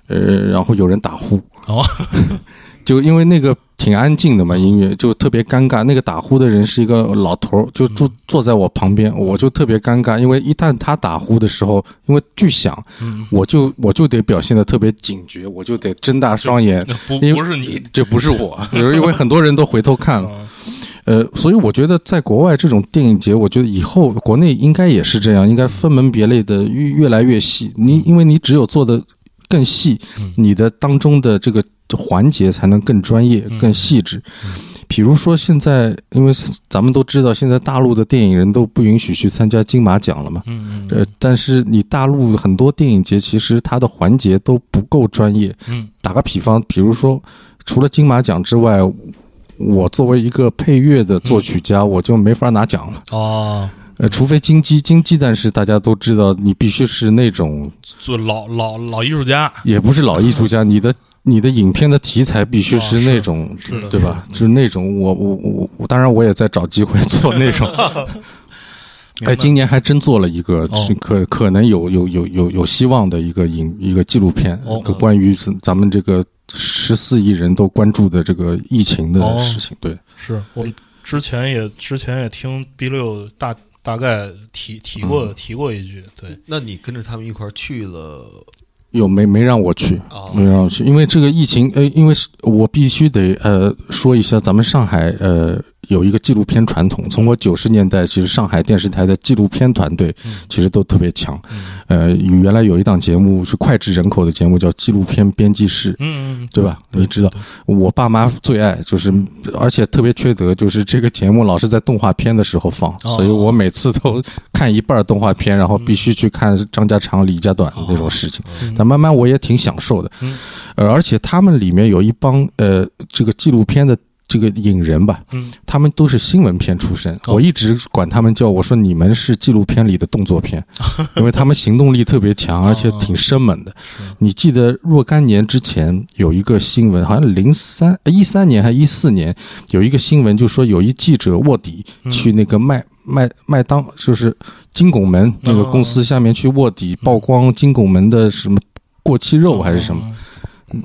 呃，然后有人打呼，哦，*laughs* 就因为那个挺安静的嘛，音乐就特别尴尬。那个打呼的人是一个老头儿，就坐坐在我旁边，我就特别尴尬，因为一旦他打呼的时候，因为巨响，嗯，我就我就得表现的特别警觉，我就得睁大双眼。那不不是你，这不是我，就 *laughs* 是因为很多人都回头看了，嗯。呃，所以我觉得在国外这种电影节，我觉得以后国内应该也是这样，应该分门别类的越越来越细。你因为你只有做的更细嗯，你的当中的这个环节才能更专业、嗯更细致。比如说现在，因为咱们都知道，现在大陆的电影人都不允许去参加金马奖了嘛。嗯呃，但是你大陆很多电影节，其实它的环节都不够专业。嗯打个比方，比如说，除了金马奖之外，我作为一个配乐的作曲家，我就没法拿奖了。哦，呃，除非金鸡，金鸡，但是大家都知道，你必须是那种，做老老老艺术家，也不是老艺术家，你的你的影片的题材必须是那种，是的对吧？就是那种，我我我我，当然我也在找机会做那种。*laughs* 哎，今年还真做了一个，可可能有有有有有希望的一个影一个纪录片，哦一个关于咱们这个十四亿人都关注的这个疫情的哦。事情。对，是我之前也之前也听 B 六大大概提提过、嗯。提过一句，对，那你跟着他们一块儿去了有没没让我去，啊？没让我去，因为这个疫情，呃，因为是我必须得呃说一下，咱们上海呃有一个纪录片传统，从我九十年代，其实上海电视台的纪录片团队嗯。其实都特别强。嗯。呃，原来有一档节目是脍炙人口的节目，叫《纪录片编辑室》。嗯嗯，对吧？你知道，我爸妈最爱就是，而且特别缺德，就是这个节目老是在动画片的时候放，哦。所以我每次都看一半动画片，然后必须去看张家长、李家短那种事情。嗯。但慢慢我也挺享受的。嗯，呃，而且他们里面有一帮呃这个纪录片的这个影人吧，嗯他们都是新闻片出身，哦我一直管他们叫我说你们是纪录片里的动作片，*laughs* 因为他们行动力特别强，而且挺生猛的。你记得若干年之前有一个新闻，好像零三一三年还一四年有一个新闻，就说有一记者卧底嗯去那个麦麦麦当，就是金拱门那个公司下面去卧底曝光金拱门的什么过期肉还是什么？么？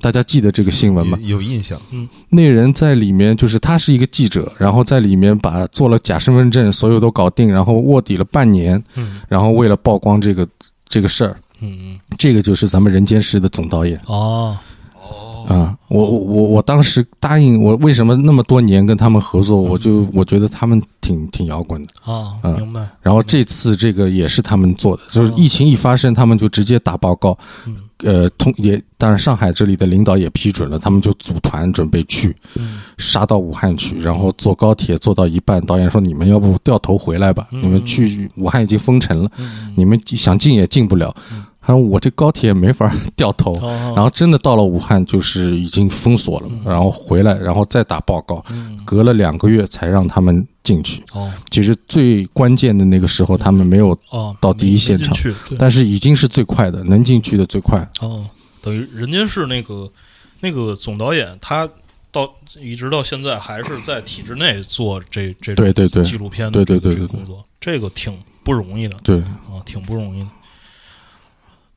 大家记得这个新闻吗？有有印象，嗯。那人在里面，就是他是一个记者，然后在里面把做了假身份证，所有都搞定，然后卧底了半年，嗯。然后为了曝光这个这个事儿，嗯嗯。这个就是咱们人间世的总导演。哦。哦。啊、我我我我当时答应我，为什么那么多年跟他们合作，我就我觉得他们挺挺摇滚的。啊，嗯明白。然后这次这个也是他们做的，就是疫情一发生，他们就直接打报告，嗯呃，通也当然上海这里的领导也批准了，他们就组团准备去，嗯。杀到武汉去，然后坐高铁坐到一半，导演说你们要不掉头回来吧，嗯。你们去武汉已经封城了，嗯。你们想进也进不了。嗯。他说我这高铁没法掉头，哦。然后真的到了武汉就是已经封锁了，然后回来，然后再打报告，嗯。隔了两个月才让他们进去。哦其实最关键的那个时候，他们没有，哦，到第一现场但是已经是最快的，能进去的最快。哦，等于人家是那个那个总导演，他到一直到现在还是在体制内做这这种对对对纪录片的这个工作，这个挺不容易的对，啊，挺不容易的。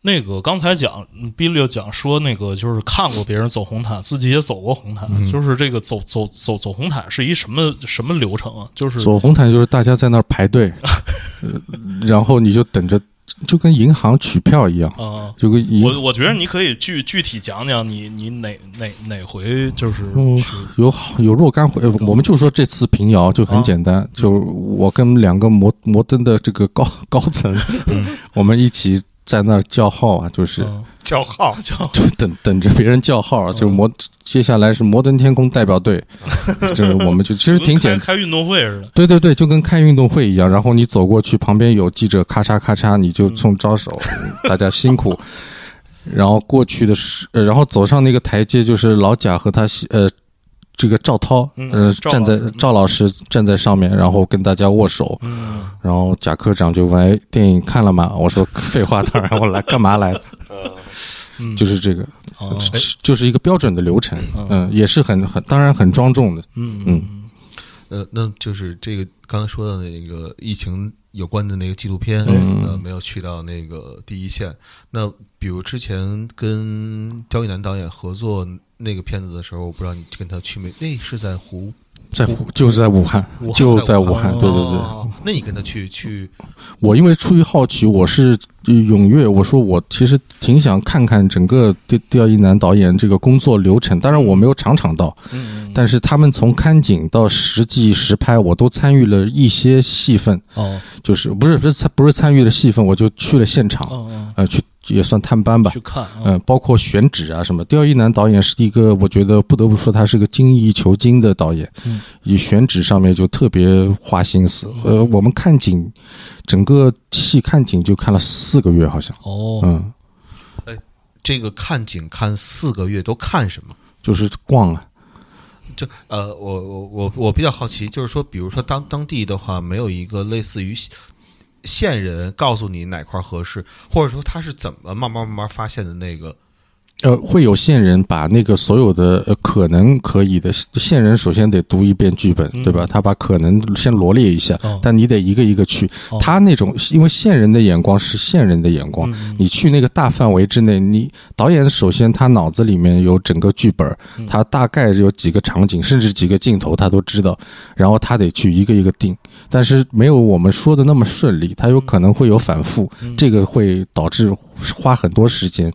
那个刚才讲比利讲说那个就是看过别人走红毯，自己也走过红毯，嗯。就是这个走走走走红毯是一什么什么流程啊？就是走红毯就是大家在那儿排队，呃 *laughs* 然后你就等着，就跟银行取票一样，啊、就跟银我我觉得你可以具具体讲讲你你哪哪哪回就是嗯有好有若干回，呃我们就说这次平遥就很简单，就我跟两个摩摩登的这个高高层，*laughs* 我们一起在那儿叫号啊，就是嗯叫号 *laughs* 叫就等等着别人叫号啊，就摩接下来是摩登天空代表队，*laughs* 就是我们就其实挺跟简开开运动会似的。对对对，就跟开运动会一样，然后你走过去，旁边有记者咔嚓咔嚓，你就冲招手，*laughs* 大家辛苦。然后过去的是，呃，然后走上那个台阶，就是老贾和他媳呃这个赵涛，嗯呃，站在赵老师站在上面，然后跟大家握手，嗯。然后贾科长就问：“哎，电影看了吗？”我说：“废话，当然我来干嘛来的？*laughs* 嗯，就是这个，哦。就是一个标准的流程，嗯，也是很很当然很庄重的，嗯嗯呃，那就是这个刚才说的那个疫情有关的那个纪录片，嗯。呃，没有去到那个第一线。那比如之前跟刁亦男导演合作那个片子的时候，我不知道你跟他去没？那是在湖，在湖就是在武汉，就在武汉，哦对对对。哦那你跟他去去，我因为出于好奇，我是呃踊跃，我说我其实挺想看看整个刁刁一男导演这个工作流程。当然我没有场场到，嗯，但是他们从看景到实际实拍，我都参与了一些戏份，哦就是不是不是参不是参与了戏份，我就去了现场，呃，去也算探班吧。去。看啊，嗯，包括选址啊什么，刁一男导演是一个，我觉得不得不说他是个精益求精的导演，嗯，以选址上面就特别花心思。呃，我们看景，整个戏看景就看了四个月，好像，哦，嗯，这个看景看四个月都看什么？就是逛啊，就呃，我我我我比较好奇，就是说，比如说当当地的话，没有一个类似于线人告诉你哪块合适，或者说他是怎么慢慢慢慢发现的那个？呃，会有线人把那个所有的呃可能可以的线人，首先得读一遍剧本，嗯。对吧？他把可能先罗列一下，哦。但你得一个一个去。哦。他那种因为线人的眼光是线人的眼光，嗯。你去那个大范围之内，你导演首先他脑子里面有整个剧本，嗯。他大概有几个场景，甚至几个镜头他都知道，然后他得去一个一个定，但是没有我们说的那么顺利，他有可能会有反复，嗯。这个会导致花很多时间。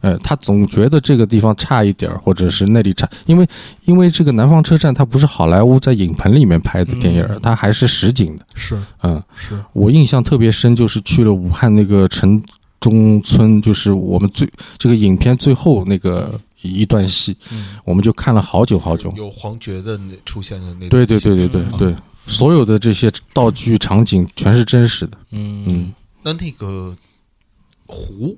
呃，他总觉得这个地方差一点儿，或者是那里差，因为因为这个南方车站它不是好莱坞在影棚里面拍的电影它还是实景的。是嗯，是，我印象特别深，就是去了武汉那个城中村，就是我们最这个影片最后那个一段戏，嗯我们就看了好久好久。有黄觉的那出现的那对对对对对啊对，所有的这些道具场景全是真实的。嗯嗯那那个湖，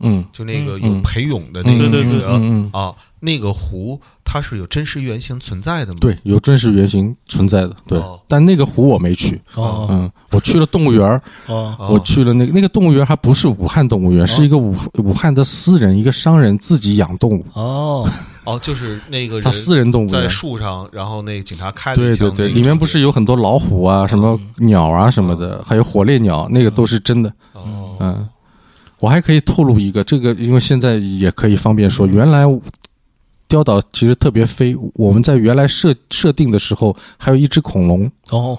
嗯，就那个嗯有裴勇的那个对对对女的嗯嗯，啊，那个湖它是有真实原型存在的吗？对，有真实原型存在的。对。哦，但那个湖我没去。哦。嗯，我去了动物园儿，哦。哦。我去了那个那个动物园，还不是武汉动物园，是一个武武汉的私人一个商人自己养动物，哦。哦，就是那个他私人动物园。在。树上，然后那个警察开了对对对，里面不是有很多老虎啊、什么鸟啊什么的，还有火烈鸟，那个都是真的。哦。嗯，我还可以透露一个，这个因为现在也可以方便说，原来雕岛其实特别飞，我们在原来设设定的时候，还有一只恐龙。哦，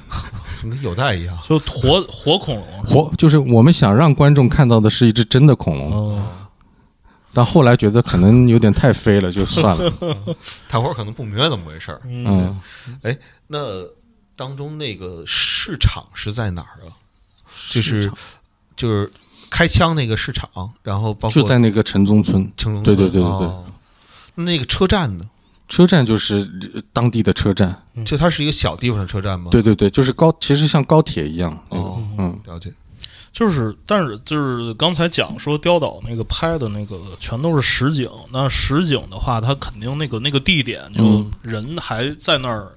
*laughs* 跟有待一样。就活活恐龙。活，就是我们想让观众看到的是一只真的恐龙，哦。但后来觉得可能有点太飞了，就算了。*laughs* 大伙儿可能不明白怎么回事儿。嗯，那当中那个市场是在哪儿啊？就是就是开枪那个市场，然后包括就在那个城中村城中村对对对对对哦那个车站呢？车站，就是呃当地的车站。就它是一个小地方的车站吗？对对对，就是高，其实像高铁一样。那个哦，嗯，了解。就是，但是就是刚才讲说雕岛那个拍的那个全都是实景，那实景的话，它肯定那个那个地点就嗯人还在那儿，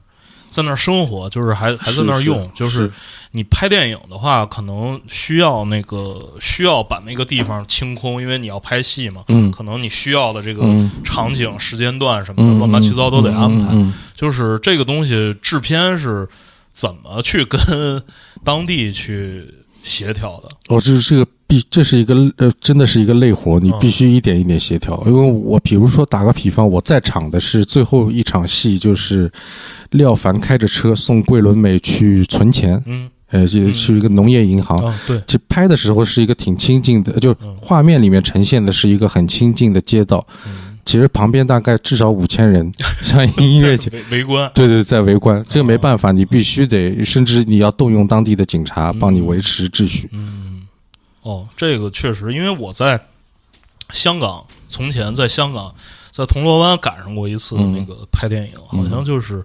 在那儿生活，就是还还在那儿是用，就是你拍电影的话，可能需要那个需要把那个地方清空，因为你要拍戏嘛，嗯可能你需要的这个嗯场景、时间段什么的，嗯，乱七八糟都得安排。就是这个东西制片是怎么去跟当地去协调的？哦，这是个必，这是一个呃，真的是一个累活，你嗯。必须一点一点协调。因为我比如说打个比方，我在场的是最后一场戏，就是廖凡开着车送桂纶镁去存钱，嗯，呃，就嗯。去一个农业银行。啊，对，其实拍的时候是一个挺清静的，就嗯。画面里面呈现的是一个很清静的街道。嗯。其实旁边大概至少五千人，*laughs* 像音乐节，围围观，对对，在围观，这个没办法，你必须得，甚至你要动用当地的警察帮你维持秩序。嗯，哦，这个确实，因为我在香港，从前在香港，在铜锣湾赶上过一次嗯。那个拍电影，嗯。好像就是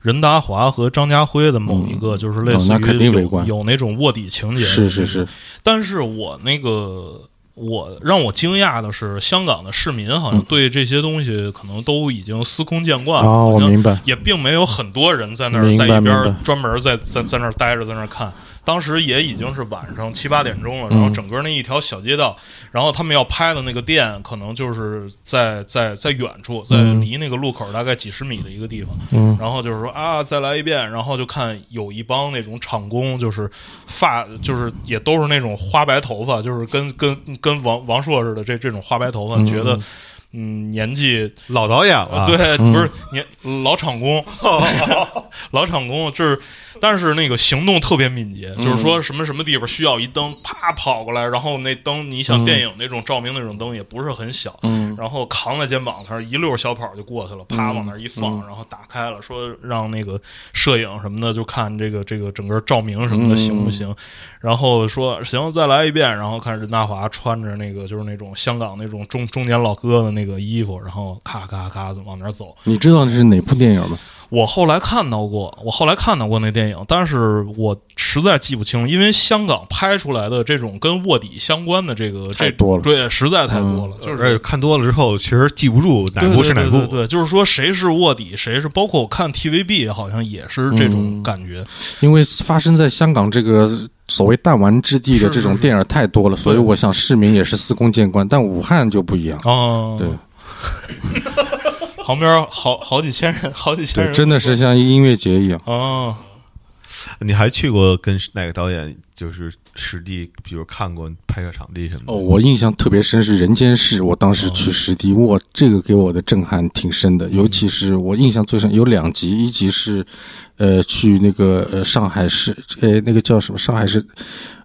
任达华和张家辉的某一个，就是类似于有有那种卧底情节，是是是，，但是我那个。我让我惊讶的是，香港的市民好像对这些东西可能都已经司空见惯了，啊，我明白，也并没有很多人在那儿在一边儿专门在在在那儿待着，在那儿看。当时也已经是晚上七八点钟了，然后嗯整个那一条小街道，然后他们要拍的那个店，可能就是在在在远处，在嗯。离那个路口大概几十米的一个地方。嗯。然后就是说啊，再来一遍，然后就看有一帮那种厂工，就是发，就是也都是那种花白头发，就是跟跟跟王王朔似的这这种花白头发，嗯。觉得嗯年纪老导演了，对，嗯不是年老厂工，老厂工，*laughs* 就是但是那个行动特别敏捷，嗯。就是说什么什么地方需要一灯，啪跑过来，然后那灯你想嗯电影那种照明那种灯也不是很小，嗯。然后扛在肩膀上，一溜小跑就过去了，啪嗯。往那儿一放，嗯然后打开了，说让那个摄影什么的就看这个这个整个照明什么的嗯行不行，然后说行再来一遍，然后看任达华穿着那个就是那种香港那种中中年老哥的那那个衣服，然后咔咔咔往哪走。你知道这是哪部电影吗？我后来看到过，我后来看到过那电影，但是我实在记不清，因为香港拍出来的这种跟卧底相关的这个这太多了对，实在太多了，就是。看多了之后，其实记不住哪对部是哪部。对对对对，就是说谁是卧底，谁是包括我看 TVB 好像也是这种嗯感觉。因为发生在香港这个所谓弹丸之地的这种电影太多了，所以我想市民也是司空见惯。但武汉就不一样，哦，对，*laughs* 旁边好好几千人，好几千，人，真的是像音乐节一样。哦，你还去过跟哪个导演就是实地，比如看过拍摄场地什么的？哦，我印象特别深是《人间世》，我当时去实地，哇，这个给我的震撼挺深的。尤其是我印象最深有两集，一集是，呃，去那个呃上海市，呃，那个叫什么上海市，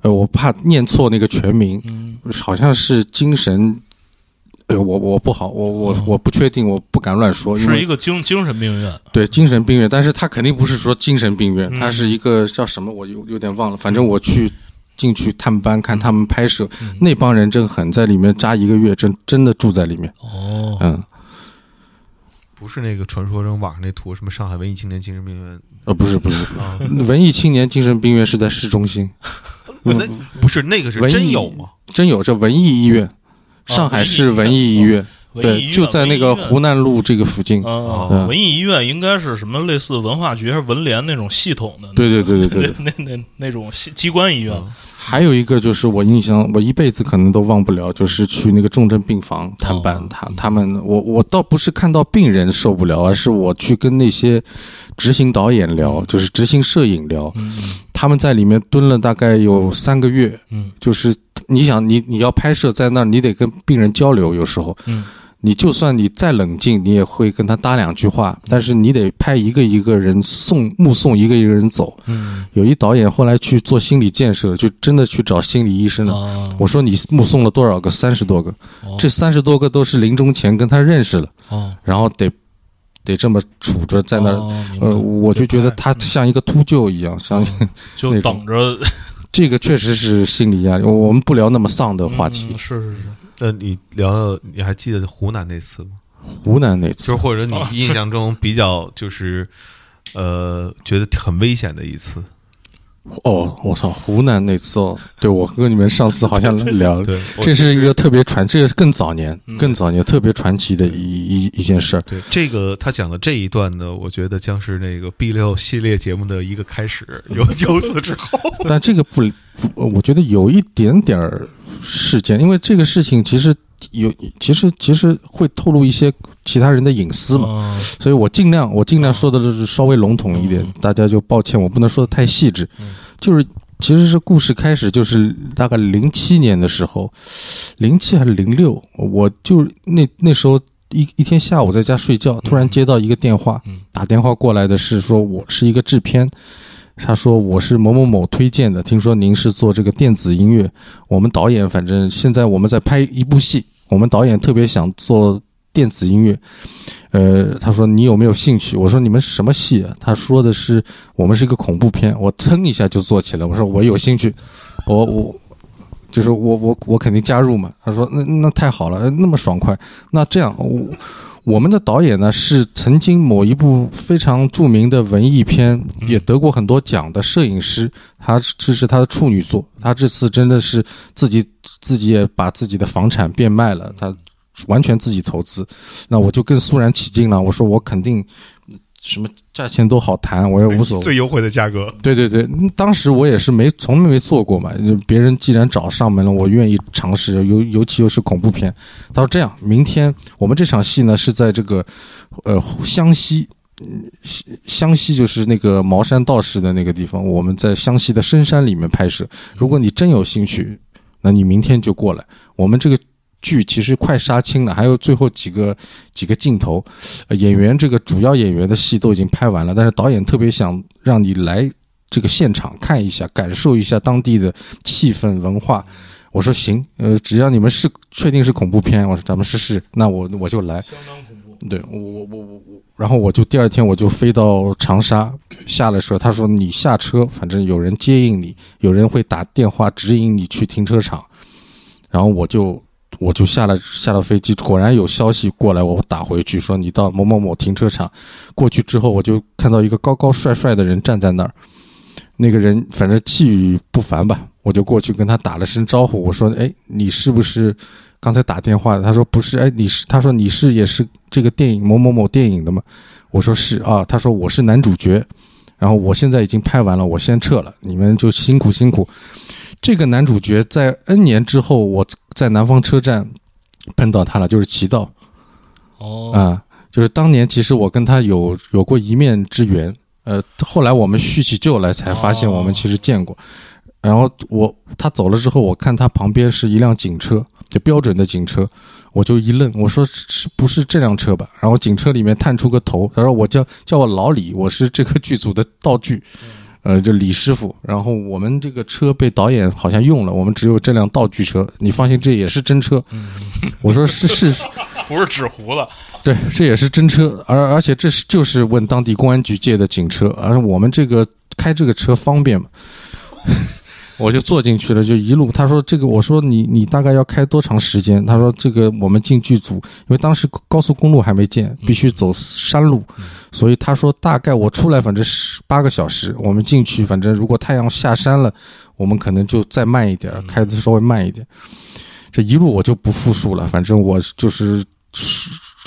呃，我怕念错那个全名，嗯好像是精神，呃，我我不好，我我我不确定，我不敢乱说，因为是一个精精神病院，对精神病院，但是他肯定不是说精神病院，嗯他是一个叫什么，我有有点忘了，反正我去。进去探班看他们拍摄，嗯那帮人真狠，在里面扎一个月，真真的住在里面。哦，嗯，不是那个传说中网上那图，什么上海文艺青年精神病院呃，不是不是，啊？文艺青年精神病院是在市中心，不 *laughs* 那不是那个是文艺真有吗？真有这文艺医院，上海市文艺医院，对，就在那个湖。南路这个附近。啊，嗯文艺医院应该是什么类似文化局还是文联那种系统的？对对对对对 *laughs* 对，那那那那种机机关医院。还有一个就是我印象，我一辈子可能都忘不了，就是去那个重症病房探班哦，他他们，我我倒不是看到病人受不了，而是我去跟那些执行导演聊，就是执行摄影聊，嗯他们在里面蹲了大概有三个月，嗯就是你想你你要拍摄在那儿，你得跟病人交流，有时候。嗯。你就算你再冷静，你也会跟他搭两句话，但是你得拍一个一个人送目送一个一个人走。嗯。有一导演后来去做心理建设，就真的去找心理医生了。啊，我说你目送了多少个？三十多个，哦。这三十多个都是临终前跟他认识了，哦。然后得得这么杵着在那儿。哦呃，我就觉得他像一个秃鹫一样，像 *laughs* 就等着这个确实是心理压力。我我们不聊那么丧的话题嗯。是是是，那你聊聊，你还记得湖南那次吗？湖南那次就是，或者你印象中比较就是呃觉得很危险的一次？哦，我操，湖南那次哦，对我跟你们上次好像聊，对，这是一个特别传，这个更早年嗯、更早年特别传奇的一一一件事儿。对这个他讲的这一段呢，我觉得将是那个 B 六系列节目的一个开始。有由此之后，*laughs* 但这个不，不我觉得有一点点儿事件，因为这个事情其实有，其实其实会透露一些其他人的隐私嘛，嘛，所以我尽量我尽量说的都是稍微笼统一点，嗯。大家就抱歉，我不能说的太细致。嗯。就是其实是故事开始就是大概零七年的时候，零七还是零六，我就那那时候一一天下午在家睡觉，突然接到一个电话，嗯。打电话过来的是说我是一个制片。他说我是某某某推荐的，听说您是做这个电子音乐，我们导演反正现在我们在拍一部戏，我们导演特别想做电子音乐，呃，他说你有没有兴趣？我说你们什么戏啊？他说的是我们是一个恐怖片，我噌一下就做起来。我说我有兴趣，我我就是我我我肯定加入嘛。他说那那太好了，那么爽快。那这样我我们的导演呢是曾经某一部非常著名的文艺片，也得过很多奖的摄影师，他这是他的处女作，他这次真的是自己自己也把自己的房产变卖了，他完全自己投资，那我就更肃然起敬了，我说我肯定什么价钱都好谈，我也无所谓。最优惠的价格。对对对，嗯当时我也是没从来没做过嘛，别人既然找上门了，我愿意尝试，尤尤其又是恐怖片。他说这样，明天我们这场戏呢是在这个呃湘西。湘西就是那个茅山道士的那个地方，我们在湘西的深山里面拍摄。如果你真有兴趣，那你明天就过来。我们这个剧其实快杀青了，还有最后几个几个镜头，呃演员这个主要演员的戏都已经拍完了，但是导演特别想让你来这个现场看一下，感受一下当地的气氛文化。我说行，呃，只要你们是确定是恐怖片，我说咱们试试，那我我就来。相当恐怖。对我我我我我，然后我就第二天我就飞到长沙，下了车，他说你下车，反正有人接应你，有人会打电话指引你去停车场，然后我就我就下了下了飞机，果然有消息过来，我打回去说你到某某某停车场，过去之后我就看到一个高高帅帅的人站在那儿，那个人反正气宇不凡吧，我就过去跟他打了声招呼，我说哎你是不是？刚才打电话的，他说不是，哎，你是？他说你是也是这个电影某某某电影的吗？我说是啊，他说我是男主角，然后我现在已经拍完了，我先撤了，你们就辛苦辛苦。这个男主角在 N 年之后，我在南方车站碰到他了，就是齐道。哦，啊，就是当年其实我跟他有有过一面之缘，呃，后来我们叙起旧来才发现我们其实见过。然后我他走了之后，我看他旁边是一辆警车，就标准的警车，我就一愣，我说是不是这辆车吧？然后警车里面探出个头，他说我叫叫我老李，我是这个剧组的道具，呃，就李师傅。然后我们这个车被导演好像用了，我们只有这辆道具车，你放心，这也是真车。*laughs* 我说是是 *laughs* 是，不是纸糊的。对，这也是真车，而而且这是就是问当地公安局借的警车，而我们这个开这个车方便嘛。我就坐进去了，就一路。他说：“这个，我说你你大概要开多长时间？”他说：“这个我们进剧组，因为当时高速公路还没建，必须走山路，所以他说大概我出来反正十八个小时，我们进去反正如果太阳下山了，我们可能就再慢一点，开的稍微慢一点。这一路我就不复述了，反正我就是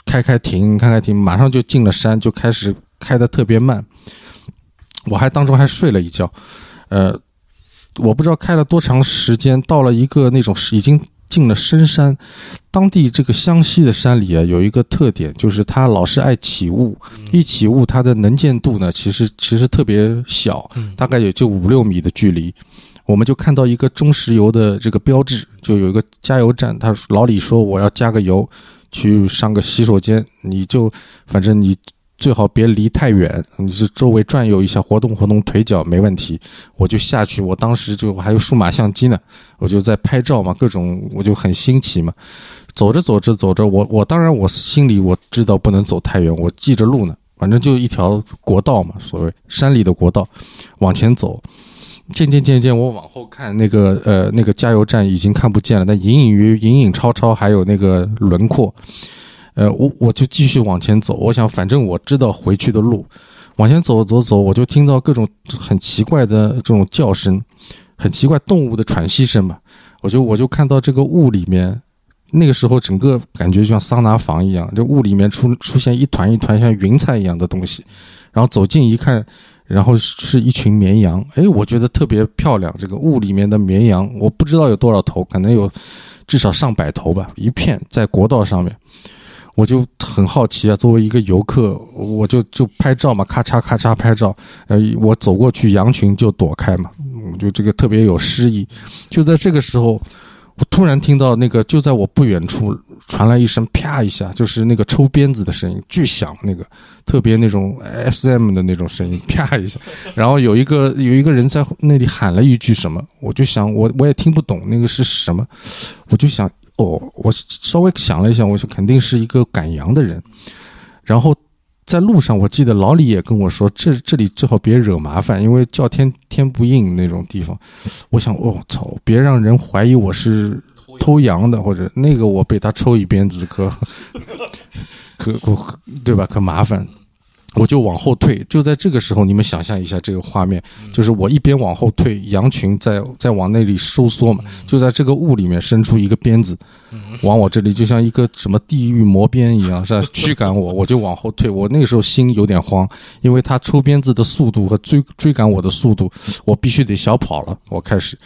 开开停开开停，马上就进了山，就开始开的特别慢。我还当中还睡了一觉，呃。”我不知道开了多长时间，到了一个那种已经进了深山，当地这个湘西的山里啊，有一个特点，就是它老是爱起雾，一起雾它的能见度呢，其实其实特别小，大概也就五六米的距离，我们就看到一个中石油的这个标志，就有一个加油站，他老李说我要加个油，去上个洗手间，你就反正你。最好别离太远，你是周围转悠一下，活动活动腿脚没问题。我就下去，我当时就还有数码相机呢，我就在拍照嘛，各种我就很新奇嘛。走着走着走着，我我当然我心里我知道不能走太远，我记着路呢，反正就一条国道嘛，所谓山里的国道，往前走。渐渐渐渐，我往后看，那个呃那个加油站已经看不见了，但隐隐约隐隐超超还有那个轮廓。呃，我我就继续往前走，我想反正我知道回去的路，往前走走走，我就听到各种很奇怪的这种叫声，很奇怪动物的喘息声嘛，我就我就看到这个雾里面，那个时候整个感觉就像桑拿房一样，这雾里面出出现一团一团像云彩一样的东西，然后走近一看，然后是一群绵羊，哎，我觉得特别漂亮，这个雾里面的绵羊，我不知道有多少头，可能有至少上百头吧，一片在国道上面。我就很好奇啊，作为一个游客，我就就拍照嘛，咔嚓咔嚓拍照。呃，我走过去，羊群就躲开嘛，我就这个特别有诗意。就在这个时候，我突然听到那个就在我不远处传来一声啪一下，就是那个抽鞭子的声音，巨响，那个特别那种 S M 的那种声音，啪一下。然后有一个有一个人在那里喊了一句什么，我就想我我也听不懂那个是什么，我就想。哦，我稍微想了一下，我说肯定是一个赶羊的人。然后在路上，我记得老李也跟我说，这这里最好别惹麻烦，因为叫天天不应那种地方。我想，哦操，别让人怀疑我是偷羊的，或者那个我被他抽一鞭子可可可对吧？可麻烦。我就往后退，就在这个时候，你们想象一下这个画面，就是我一边往后退，羊群在在往那里收缩嘛，就在这个雾里面伸出一个鞭子，往我这里，就像一个什么地狱魔鞭一样，是吧？驱赶我，我就往后退。我那个时候心有点慌，因为他抽鞭子的速度和追追赶我的速度，我必须得小跑了。我开始。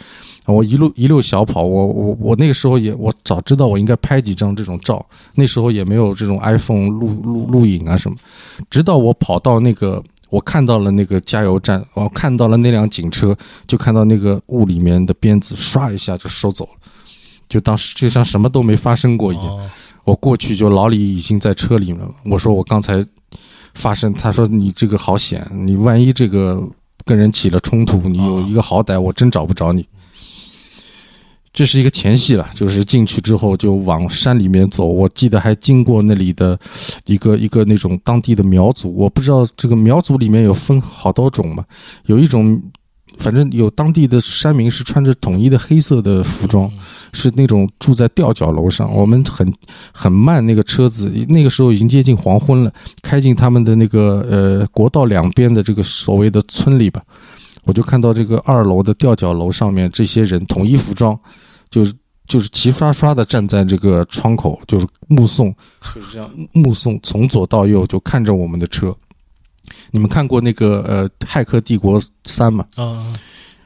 我一路一路小跑，我我我那个时候也我早知道我应该拍几张这种照，那时候也没有这种 iPhone 录录录影啊什么，直到我跑到那个我看到了那个加油站，我看到了那辆警车，就看到那个雾里面的鞭子唰一下就收走了，就当时就像什么都没发生过一样。我过去就老李已经在车里面了，我说我刚才发生，他说你这个好险，你万一这个跟人起了冲突，你有一个好歹，我真找不着你。这是一个前戏了，就是进去之后就往山里面走。我记得还经过那里的一个一个那种当地的苗族，我不知道这个苗族里面有分好多种嘛。有一种，反正有当地的山民是穿着统一的黑色的服装，是那种住在吊脚楼上。我们很很慢，那个车子那个时候已经接近黄昏了，开进他们的那个呃国道两边的这个所谓的村里吧。我就看到这个二楼的吊脚楼上面，这些人统一服装，就是就是齐刷刷的站在这个窗口，就是目送，就是这样目送从左到右就看着我们的车。你们看过那个呃《骇客帝国三》吗？啊，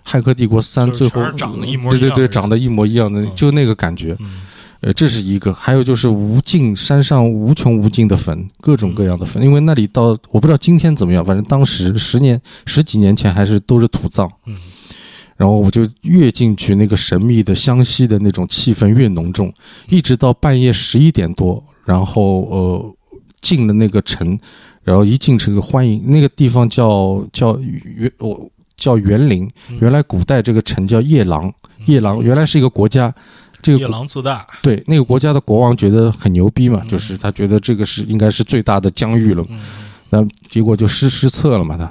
《骇客帝国三》最后长得一模一样对对对，长得一模一样的，就那个感觉。呃，这是一个，还有就是无尽山上无穷无尽的坟，各种各样的坟，因为那里到我不知道今天怎么样，反正当时十年十几年前还是都是土葬。嗯，然后我就越进去，那个神秘的湘西的那种气氛越浓重，一直到半夜十一点多，然后呃进了那个城，然后一进这个欢迎那个地方叫叫园我叫园林，原来古代这个城叫夜郎，夜郎原来是一个国家，这个夜国郎自大，对那个国家的国王觉得很牛逼嘛，就是他觉得这个是应该是最大的疆域了嘛，那结果就失失策了嘛他。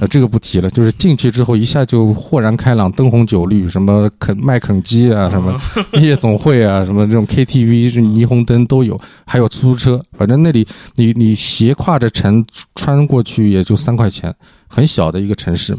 那，这个不提了，就是进去之后一下就豁然开朗，灯红酒绿，什么肯麦肯基啊，什么 *laughs* 夜总会啊，什么这种 KTV 是霓虹灯都有，还有出租车，反正那里你你斜挎着城穿过去也就三块钱，很小的一个城市。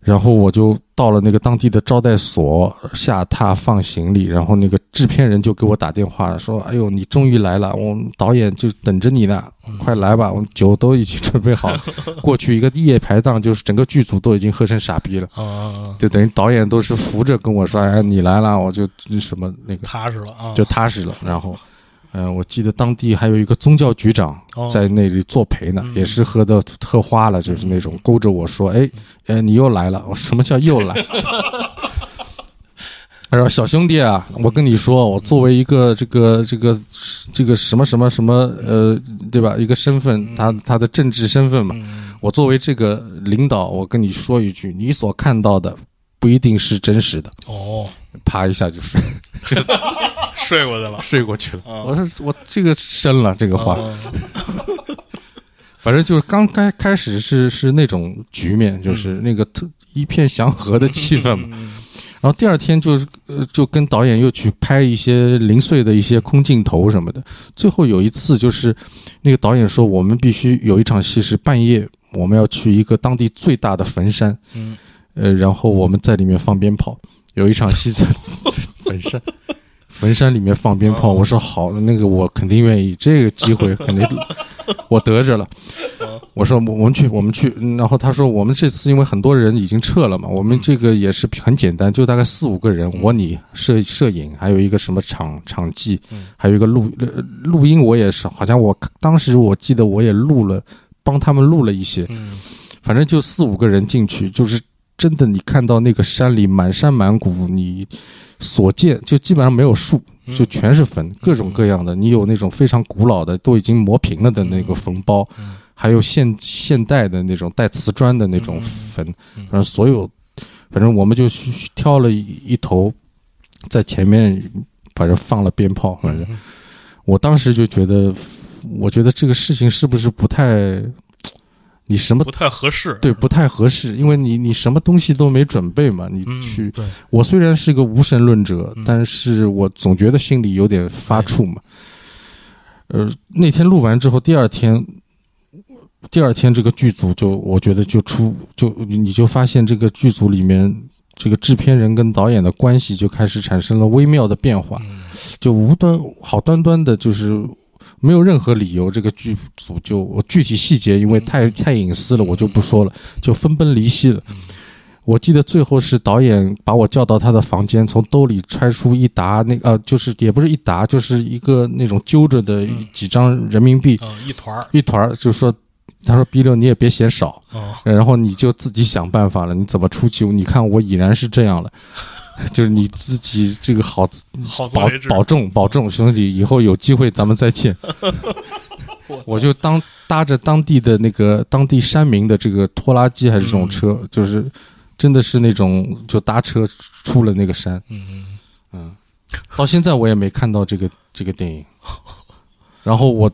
然后我就到了那个当地的招待所下榻放行李，然后那个制片人就给我打电话说：“哎呦，你终于来了，我们导演就等着你呢，快来吧，我们酒都已经准备好。*laughs* ”过去一个夜排档，就是整个剧组都已经喝成傻逼了，啊，就等于导演都是扶着跟我说：“哎，你来了，我就什么那个踏实了啊，就踏实了。”然后，嗯、我记得当地还有一个宗教局长哦在那里作陪呢，嗯也是喝的特花了，就是那种勾着我说：“哎，哎，你又来了。”我什么叫又来？*laughs* 他说：“小兄弟啊，我跟你说，我作为一个这个这个这个什么什么什么呃，对吧？一个身份，他他的政治身份嘛。嗯我作为这个领导，我跟你说一句，你所看到的不一定是真实的。哦，啪一下就睡 *laughs* 睡过去了，睡过去了。啊我说我这个深了，这个话。啊 *laughs* 反正就是刚开开始是是那种局面，就是那个特一片祥和的气氛嘛。嗯然后第二天就是呃，就跟导演又去拍一些零碎的一些空镜头什么的。最后有一次就是那个导演说，我们必须有一场戏是半夜，我们要去一个当地最大的坟山，嗯呃，然后我们在里面放鞭炮。有一场戏在 *laughs* 坟山，坟山里面放鞭炮。我说好，那个我肯定愿意，这个机会 *laughs* 肯定我得着了。我说我我们去，我们去。嗯然后他说我们这次因为很多人已经撤了嘛，我们这个也是很简单，就大概四五个人，我你摄摄影，还有一个什么场场记，还有一个录呃录音，我也是，好像我当时我记得我也录了，帮他们录了一些。嗯反正就四五个人进去，就是真的，你看到那个山里满山满谷，你所见就基本上没有树，就全是坟，各种各样的。你有那种非常古老的，都已经磨平了的那个坟包，还有现现代的那种带瓷砖的那种坟，反正所有，反正我们就去挑了一一头，在前面，反正放了鞭炮，反正我当时就觉得，我觉得这个事情是不是不太，你什么不太合适，对，不太合适，因为你你什么东西都没准备嘛，你嗯去。对，我虽然是个无神论者，嗯。但是我总觉得心里有点发怵嘛。呃，那天录完之后，第二天，第二天这个剧组就我觉得就出就你就发现这个剧组里面这个制片人跟导演的关系就开始产生了微妙的变化，嗯。就无端好端端的，就是没有任何理由，这个剧组就我具体细节因为太太隐私了，我就不说了，就分崩离析了。我记得最后是导演把我叫到他的房间，从兜里揣出一沓那呃，就是也不是一沓，就是一个那种揪着的嗯几张人民币，嗯，一团儿。一团儿，就说他说 B 六你也别嫌少，哦，然后你就自己想办法了，你怎么出去？你看我已然是这样了，就是你自己这个好保好自。保重保重，兄弟，以后有机会咱们再见。*laughs* 我就当搭着当地的那个当地山民的这个拖拉机还是这种车，就是真的是那种就搭车出了那个山。嗯嗯嗯，到现在我也没看到这个这个电影。然后我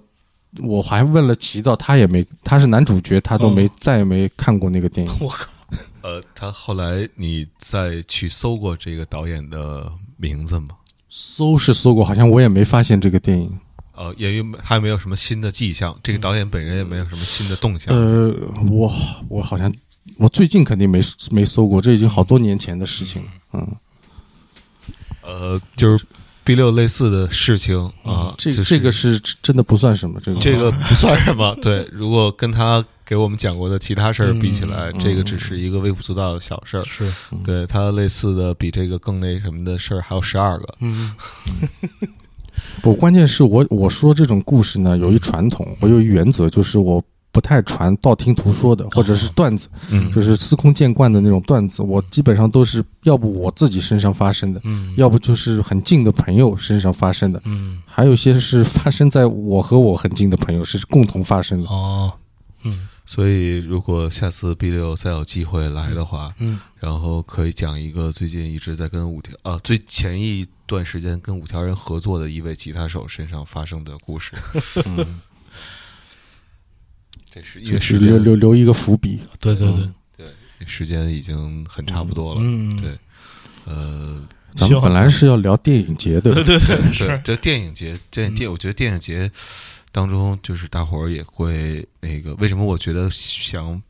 我还问了齐导，他也没，他是男主角，他都没、再也没看过那个电影。*laughs* 我靠，*laughs* 呃，他后来你再去搜过这个导演的名字吗？搜是搜过，好像我也没发现这个电影。呃，也有还没有什么新的迹象，这个导演本人也没有什么新的动向。呃，我我好像我最近肯定没没搜过，这已经好多年前的事情了。嗯，呃，就是 B 六类似的事情啊，这就是这个是真的不算什么，这个这个 *laughs* 不算什么。对，如果跟他给我们讲过的其他事儿比起来，嗯这个只是一个微不足道的小事儿。是，对他类似的比这个更那什么的事儿还有十二个。嗯 *laughs* 不，关键是我我说这种故事呢，有一传统，我有一原则，就是我不太传道听途说的，或者是段子，嗯。就是司空见惯的那种段子，我基本上都是要不我自己身上发生的，嗯，要不就是很近的朋友身上发生的，嗯。还有一些是发生在我和我很近的朋友是共同发生的。哦，嗯。所以如果下次 B 六再有机会来的话，嗯。然后可以讲一个最近一直在跟五条啊，最前一段时间跟五条人合作的一位吉他手身上发生的故事。嗯，这是因就是为时间留留留一个伏笔。对对对对，时间已经很差不多了。嗯，对呃，咱们本来是要聊电影节的，对对对对是，这电影节，电电，我觉得电影节当中，就是大伙儿也会那个，为什么我觉得想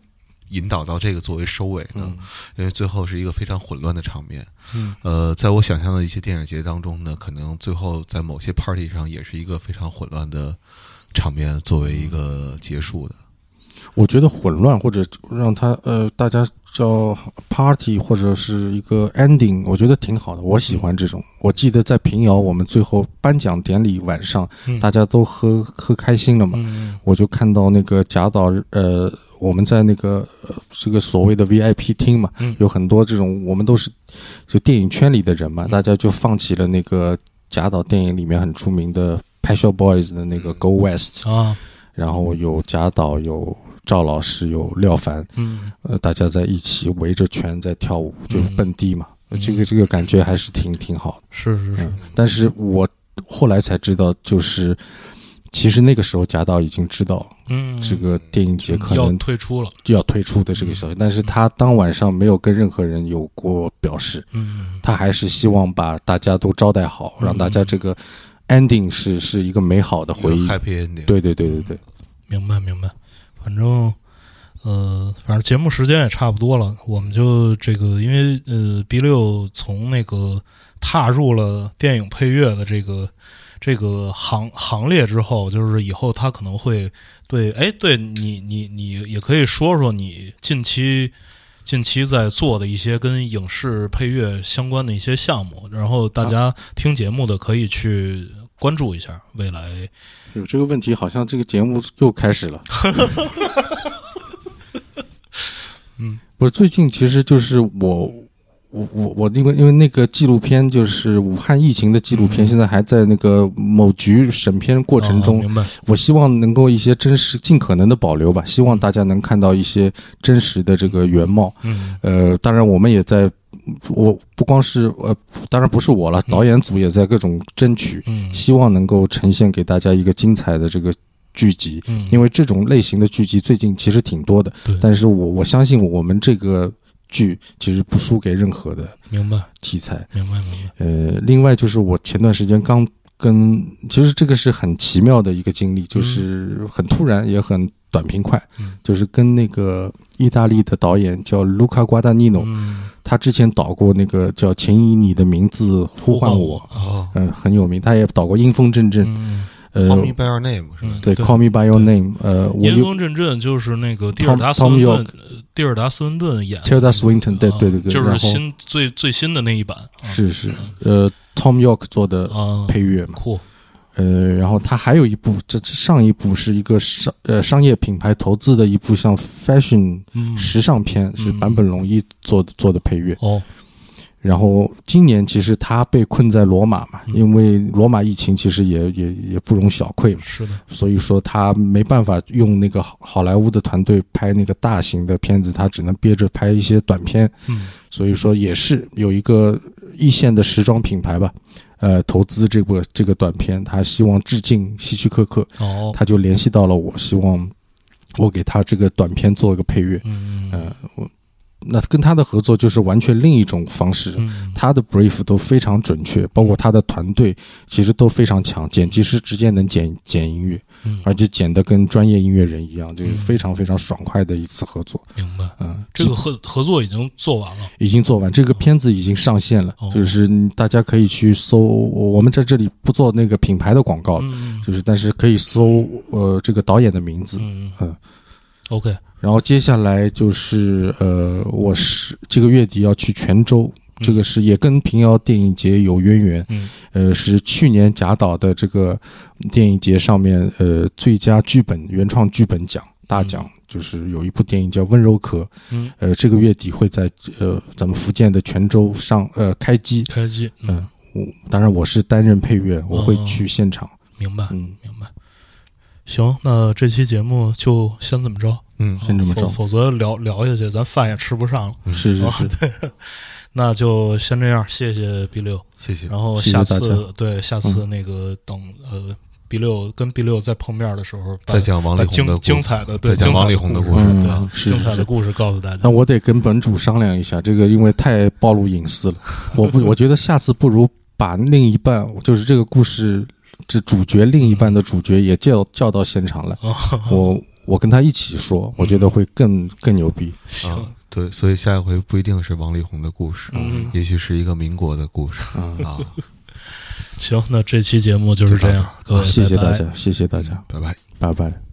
引导到这个作为收尾呢？嗯因为最后是一个非常混乱的场面。嗯呃，在我想象的一些电影节当中呢，可能最后在某些 party 上也是一个非常混乱的场面作为一个结束的。我觉得混乱或者让他呃大家叫 party 或者是一个 ending，我觉得挺好的，我喜欢这种。我记得在平遥，我们最后颁奖典礼晚上，嗯。大家都喝喝开心了嘛，嗯我就看到那个贾导呃。我们在那个呃这个所谓的 VIP 厅嘛，嗯。有很多这种我们都是就电影圈里的人嘛，嗯。大家就放起了那个贾导电影里面很出名的 Pet Shop Boys 的那个 Go West，啊。然后有贾导，有赵老师，有廖凡，嗯。呃，大家在一起围着圈在跳舞，就是蹦迪嘛，嗯。这个这个感觉还是挺挺好的。是是是。嗯，但是我后来才知道，就是其实那个时候贾导已经知道嗯。这个电影节可要能退出了，就要退出的这个消息，但是他当晚上没有跟任何人有过表示，嗯。他还是希望把大家都招待好，让大家这个 ending 是是一个美好的回忆。happy ending。对对对对对，明白明白，反正呃，反正节目时间也差不多了，我们就这个，因为呃，B 六从那个踏入了电影配乐的这个这个行行列之后，就是以后他可能会对，哎，对你你你也可以说说你近期。近期在做的一些跟影视配乐相关的一些项目，然后大家听节目的可以去关注一下未来。有这个问题，好像这个节目又开始了。嗯，*laughs* 不是最近，其实就是我，我我我因为因为那个纪录片就是武汉疫情的纪录片，嗯现在还在那个某局审片过程中。哦明白？我希望能够一些真实，尽可能的保留吧。希望大家能看到一些真实的这个原貌。嗯呃，当然我们也在，我不光是呃，当然不是我了，嗯导演组也在各种争取，嗯希望能够呈现给大家一个精彩的这个剧集。嗯，因为这种类型的剧集最近其实挺多的，对，但是我我相信我们这个剧其实不输给任何的明白题材。明白明白。呃，另外就是我前段时间刚跟其实这个是很奇妙的一个经历，就是很突然也很短平快，嗯就是跟那个意大利的导演叫卢卡瓜达尼诺，嗯，他之前导过那个叫《请以你的名字呼唤我》，哦嗯、很有名。他也导过《阴风阵阵》嗯，呃，Call Me by Your Name 是吧？嗯？对，《Call Me by Your Name》，呃，我阴有风阵阵就是那个蒂尔达斯温顿，呃蒂尔达斯温顿演的 Tilda Swinton，对啊对对对就是然后新最最新的那一版，啊是是呃，Tom York 做的啊，配乐嘛，酷，呃，然后他还有一部，这这上一部是一个商呃商业品牌投资的一部像 fashion 嗯，时尚片，是嗯。坂本龙一做的做的配乐。哦，然后今年其实他被困在罗马嘛，嗯。因为罗马疫情其实也也也不容小觑嘛，是的，所以说他没办法用那个好好莱坞的团队拍那个大型的片子，他只能憋着拍一些短片。嗯。所以说也是有一个一线的时装品牌吧，呃，投资这部这个短片，他希望致敬希区柯克，哦，他就联系到了我，希望我给他这个短片做一个配乐。嗯。呃，我那跟他的合作就是完全另一种方式。嗯，他的 brief 都非常准确，包括他的团队其实都非常强，剪辑师直接能剪剪音乐，嗯而且剪得跟专业音乐人一样，就是嗯非常非常爽快的一次合作。明白。嗯，这个合合作已经做完了，已经做完，这个片子已经上线了，哦就是嗯大家可以去搜。我我们在这里不做那个品牌的广告就是但是可以搜呃这个导演的名字。嗯嗯，OK，然后接下来就是呃，我是这个月底要去泉州，嗯这个是也跟平遥电影节有渊源。嗯呃，是去年贾导的这个电影节上面呃最佳剧本原创剧本奖大奖，就是有一部电影叫《温柔壳》，嗯，呃，这个月底会在呃咱们福建的泉州上呃开机。开机，嗯，我当然我是担任配乐，我会哦去现场。明白嗯，明白。行，那这期节目就先这么着，嗯，先这么着否否则聊聊下去，咱饭也吃不上了。嗯是是是，*laughs* 那就先这样，谢谢 B 六。谢谢然。后下次对下次那个等呃 B 六跟 B 六再碰面的时候，再讲王力宏的，精彩的再讲王力宏的故事，精彩的故事告诉大家那。我得跟本主商量一下，这个因为太暴露隐私了。我不，我觉得下次不如把另一半，就是这个故事这主角另一半的主角也叫叫到现场来，哦我我跟他一起说，我觉得会更更牛逼。行。啊，对，所以下一回不一定是王力宏的故事，嗯。也许是一个民国的故事。嗯，啊。行，那这期节目就是这样，各位，谢谢大家，谢谢大家，拜拜。拜拜。